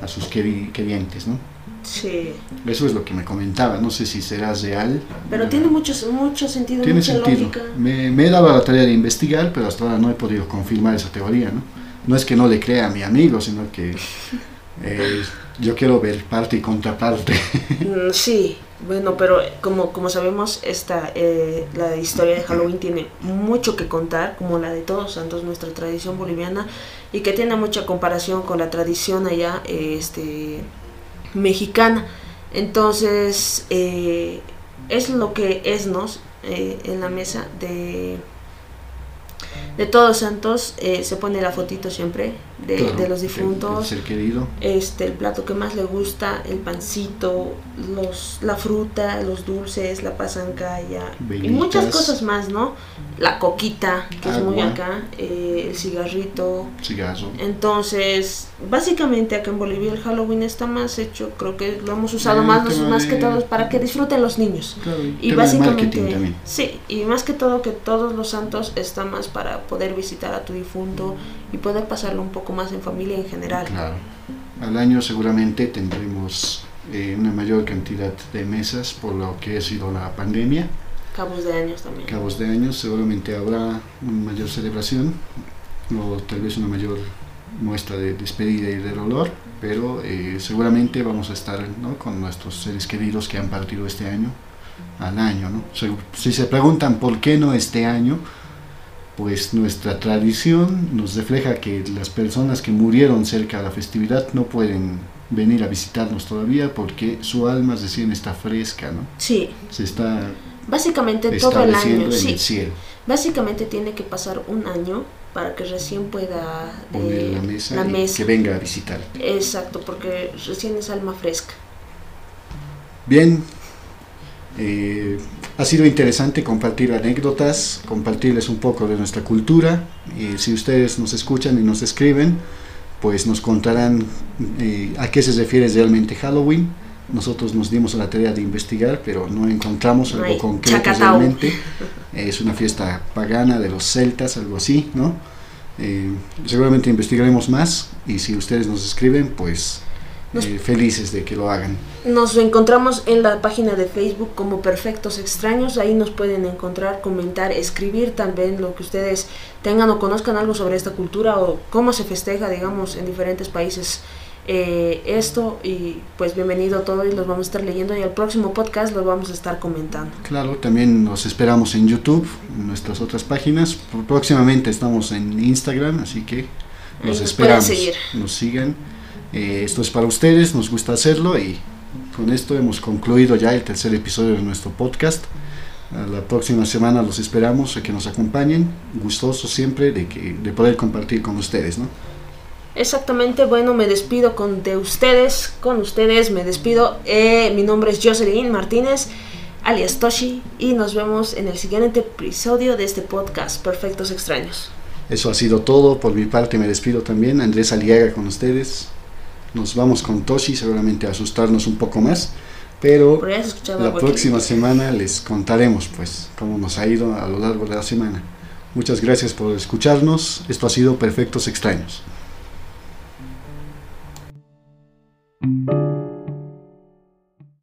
a sus queri- querientes, ¿no? sí, Eso es lo que me comentaba, no sé si será real. pero tiene mucho, mucho sentido, tiene mucha sentido. lógica. Me, me he dado la tarea de investigar, pero hasta ahora no he podido confirmar esa teoría, ¿no? No es que no le crea a mi amigo, sino que eh, yo quiero ver parte y contraparte. Mm, Sí, bueno, pero como, como sabemos, esta, eh, la historia de Halloween tiene mucho que contar, como la de Todos Santos, nuestra tradición boliviana, y que tiene mucha comparación con la tradición allá este, mexicana. Entonces, eh, es lo que esnos eh, en la mesa de, de Todos Santos, eh, se pone la fotito siempre de, Claro, de los difuntos. El, ser querido. este el plato que más le gusta, el pancito, los la fruta, los dulces, la pasancaya y muchas cosas más, ¿no? La coquita, que es muy acá, eh, el cigarrito. Cigarro. Entonces, básicamente acá en Bolivia el Halloween está más hecho, creo que lo hemos usado El más, más que de- todo para que disfruten los niños. Claro, y básicamente, sí, y más que todo que todos los santos está más para poder visitar a tu difunto y poder pasarlo un poco más en familia en general. Claro. Al año seguramente tendremos eh, una mayor cantidad de mesas por lo que ha sido la pandemia. Cabos de años también. Cabos de años seguramente habrá una mayor celebración o tal vez una mayor muestra de despedida y de dolor, pero eh, seguramente vamos a estar ¿no? con nuestros seres queridos que han partido este año al año. ¿no? Si, si se preguntan por qué no este año, pues nuestra tradición nos refleja que las personas que murieron cerca de la festividad no pueden venir a visitarnos todavía porque su alma recién está fresca, ¿no? Sí, Se está básicamente todo el año, sí. el cielo. Básicamente tiene que pasar un año para que recién pueda Poner eh, la mesa la y mesa. que venga a visitar. Exacto, porque recién es alma fresca. Bien, eh, ha sido interesante compartir anécdotas, compartirles un poco de nuestra cultura. Y si ustedes nos escuchan y nos escriben, pues nos contarán eh, a qué se refiere realmente Halloween. Nosotros nos dimos a la tarea de investigar, pero no encontramos algo concreto chacatao. realmente. Es una fiesta pagana de los celtas, algo así, ¿no? Eh, seguramente investigaremos más y si ustedes nos escriben, pues eh, felices de que lo hagan. Nos encontramos en la página de Facebook como Perfectos Extraños. Ahí nos pueden encontrar, comentar, escribir también lo que ustedes tengan o conozcan algo sobre esta cultura o cómo se festeja, digamos, en diferentes países eh, esto. Y pues bienvenido a todos y los vamos a estar leyendo y el próximo podcast los vamos a estar comentando. Claro, también nos esperamos en YouTube, en nuestras otras páginas. Próximamente estamos en Instagram, así que nos esperamos. Nos sigan. Eh, esto es para ustedes, nos gusta hacerlo y con esto hemos concluido ya el tercer episodio de nuestro podcast. A la próxima semana los esperamos a que nos acompañen. Gustoso siempre de, que, de poder compartir con ustedes, ¿no? Exactamente, bueno, me despido con de ustedes, con ustedes me despido. Eh, mi nombre es Jocelyn Martínez, alias Toshi, y nos vemos en el siguiente episodio de este podcast, Perfectos Extraños. Eso ha sido todo. Por mi parte me despido también. Andrés Aliaga con ustedes. Nos vamos con Toshi, seguramente a asustarnos un poco más. Pero la próxima semana les contaremos pues cómo nos ha ido a lo largo de la semana. Muchas gracias por escucharnos. Esto ha sido Perfectos Extraños.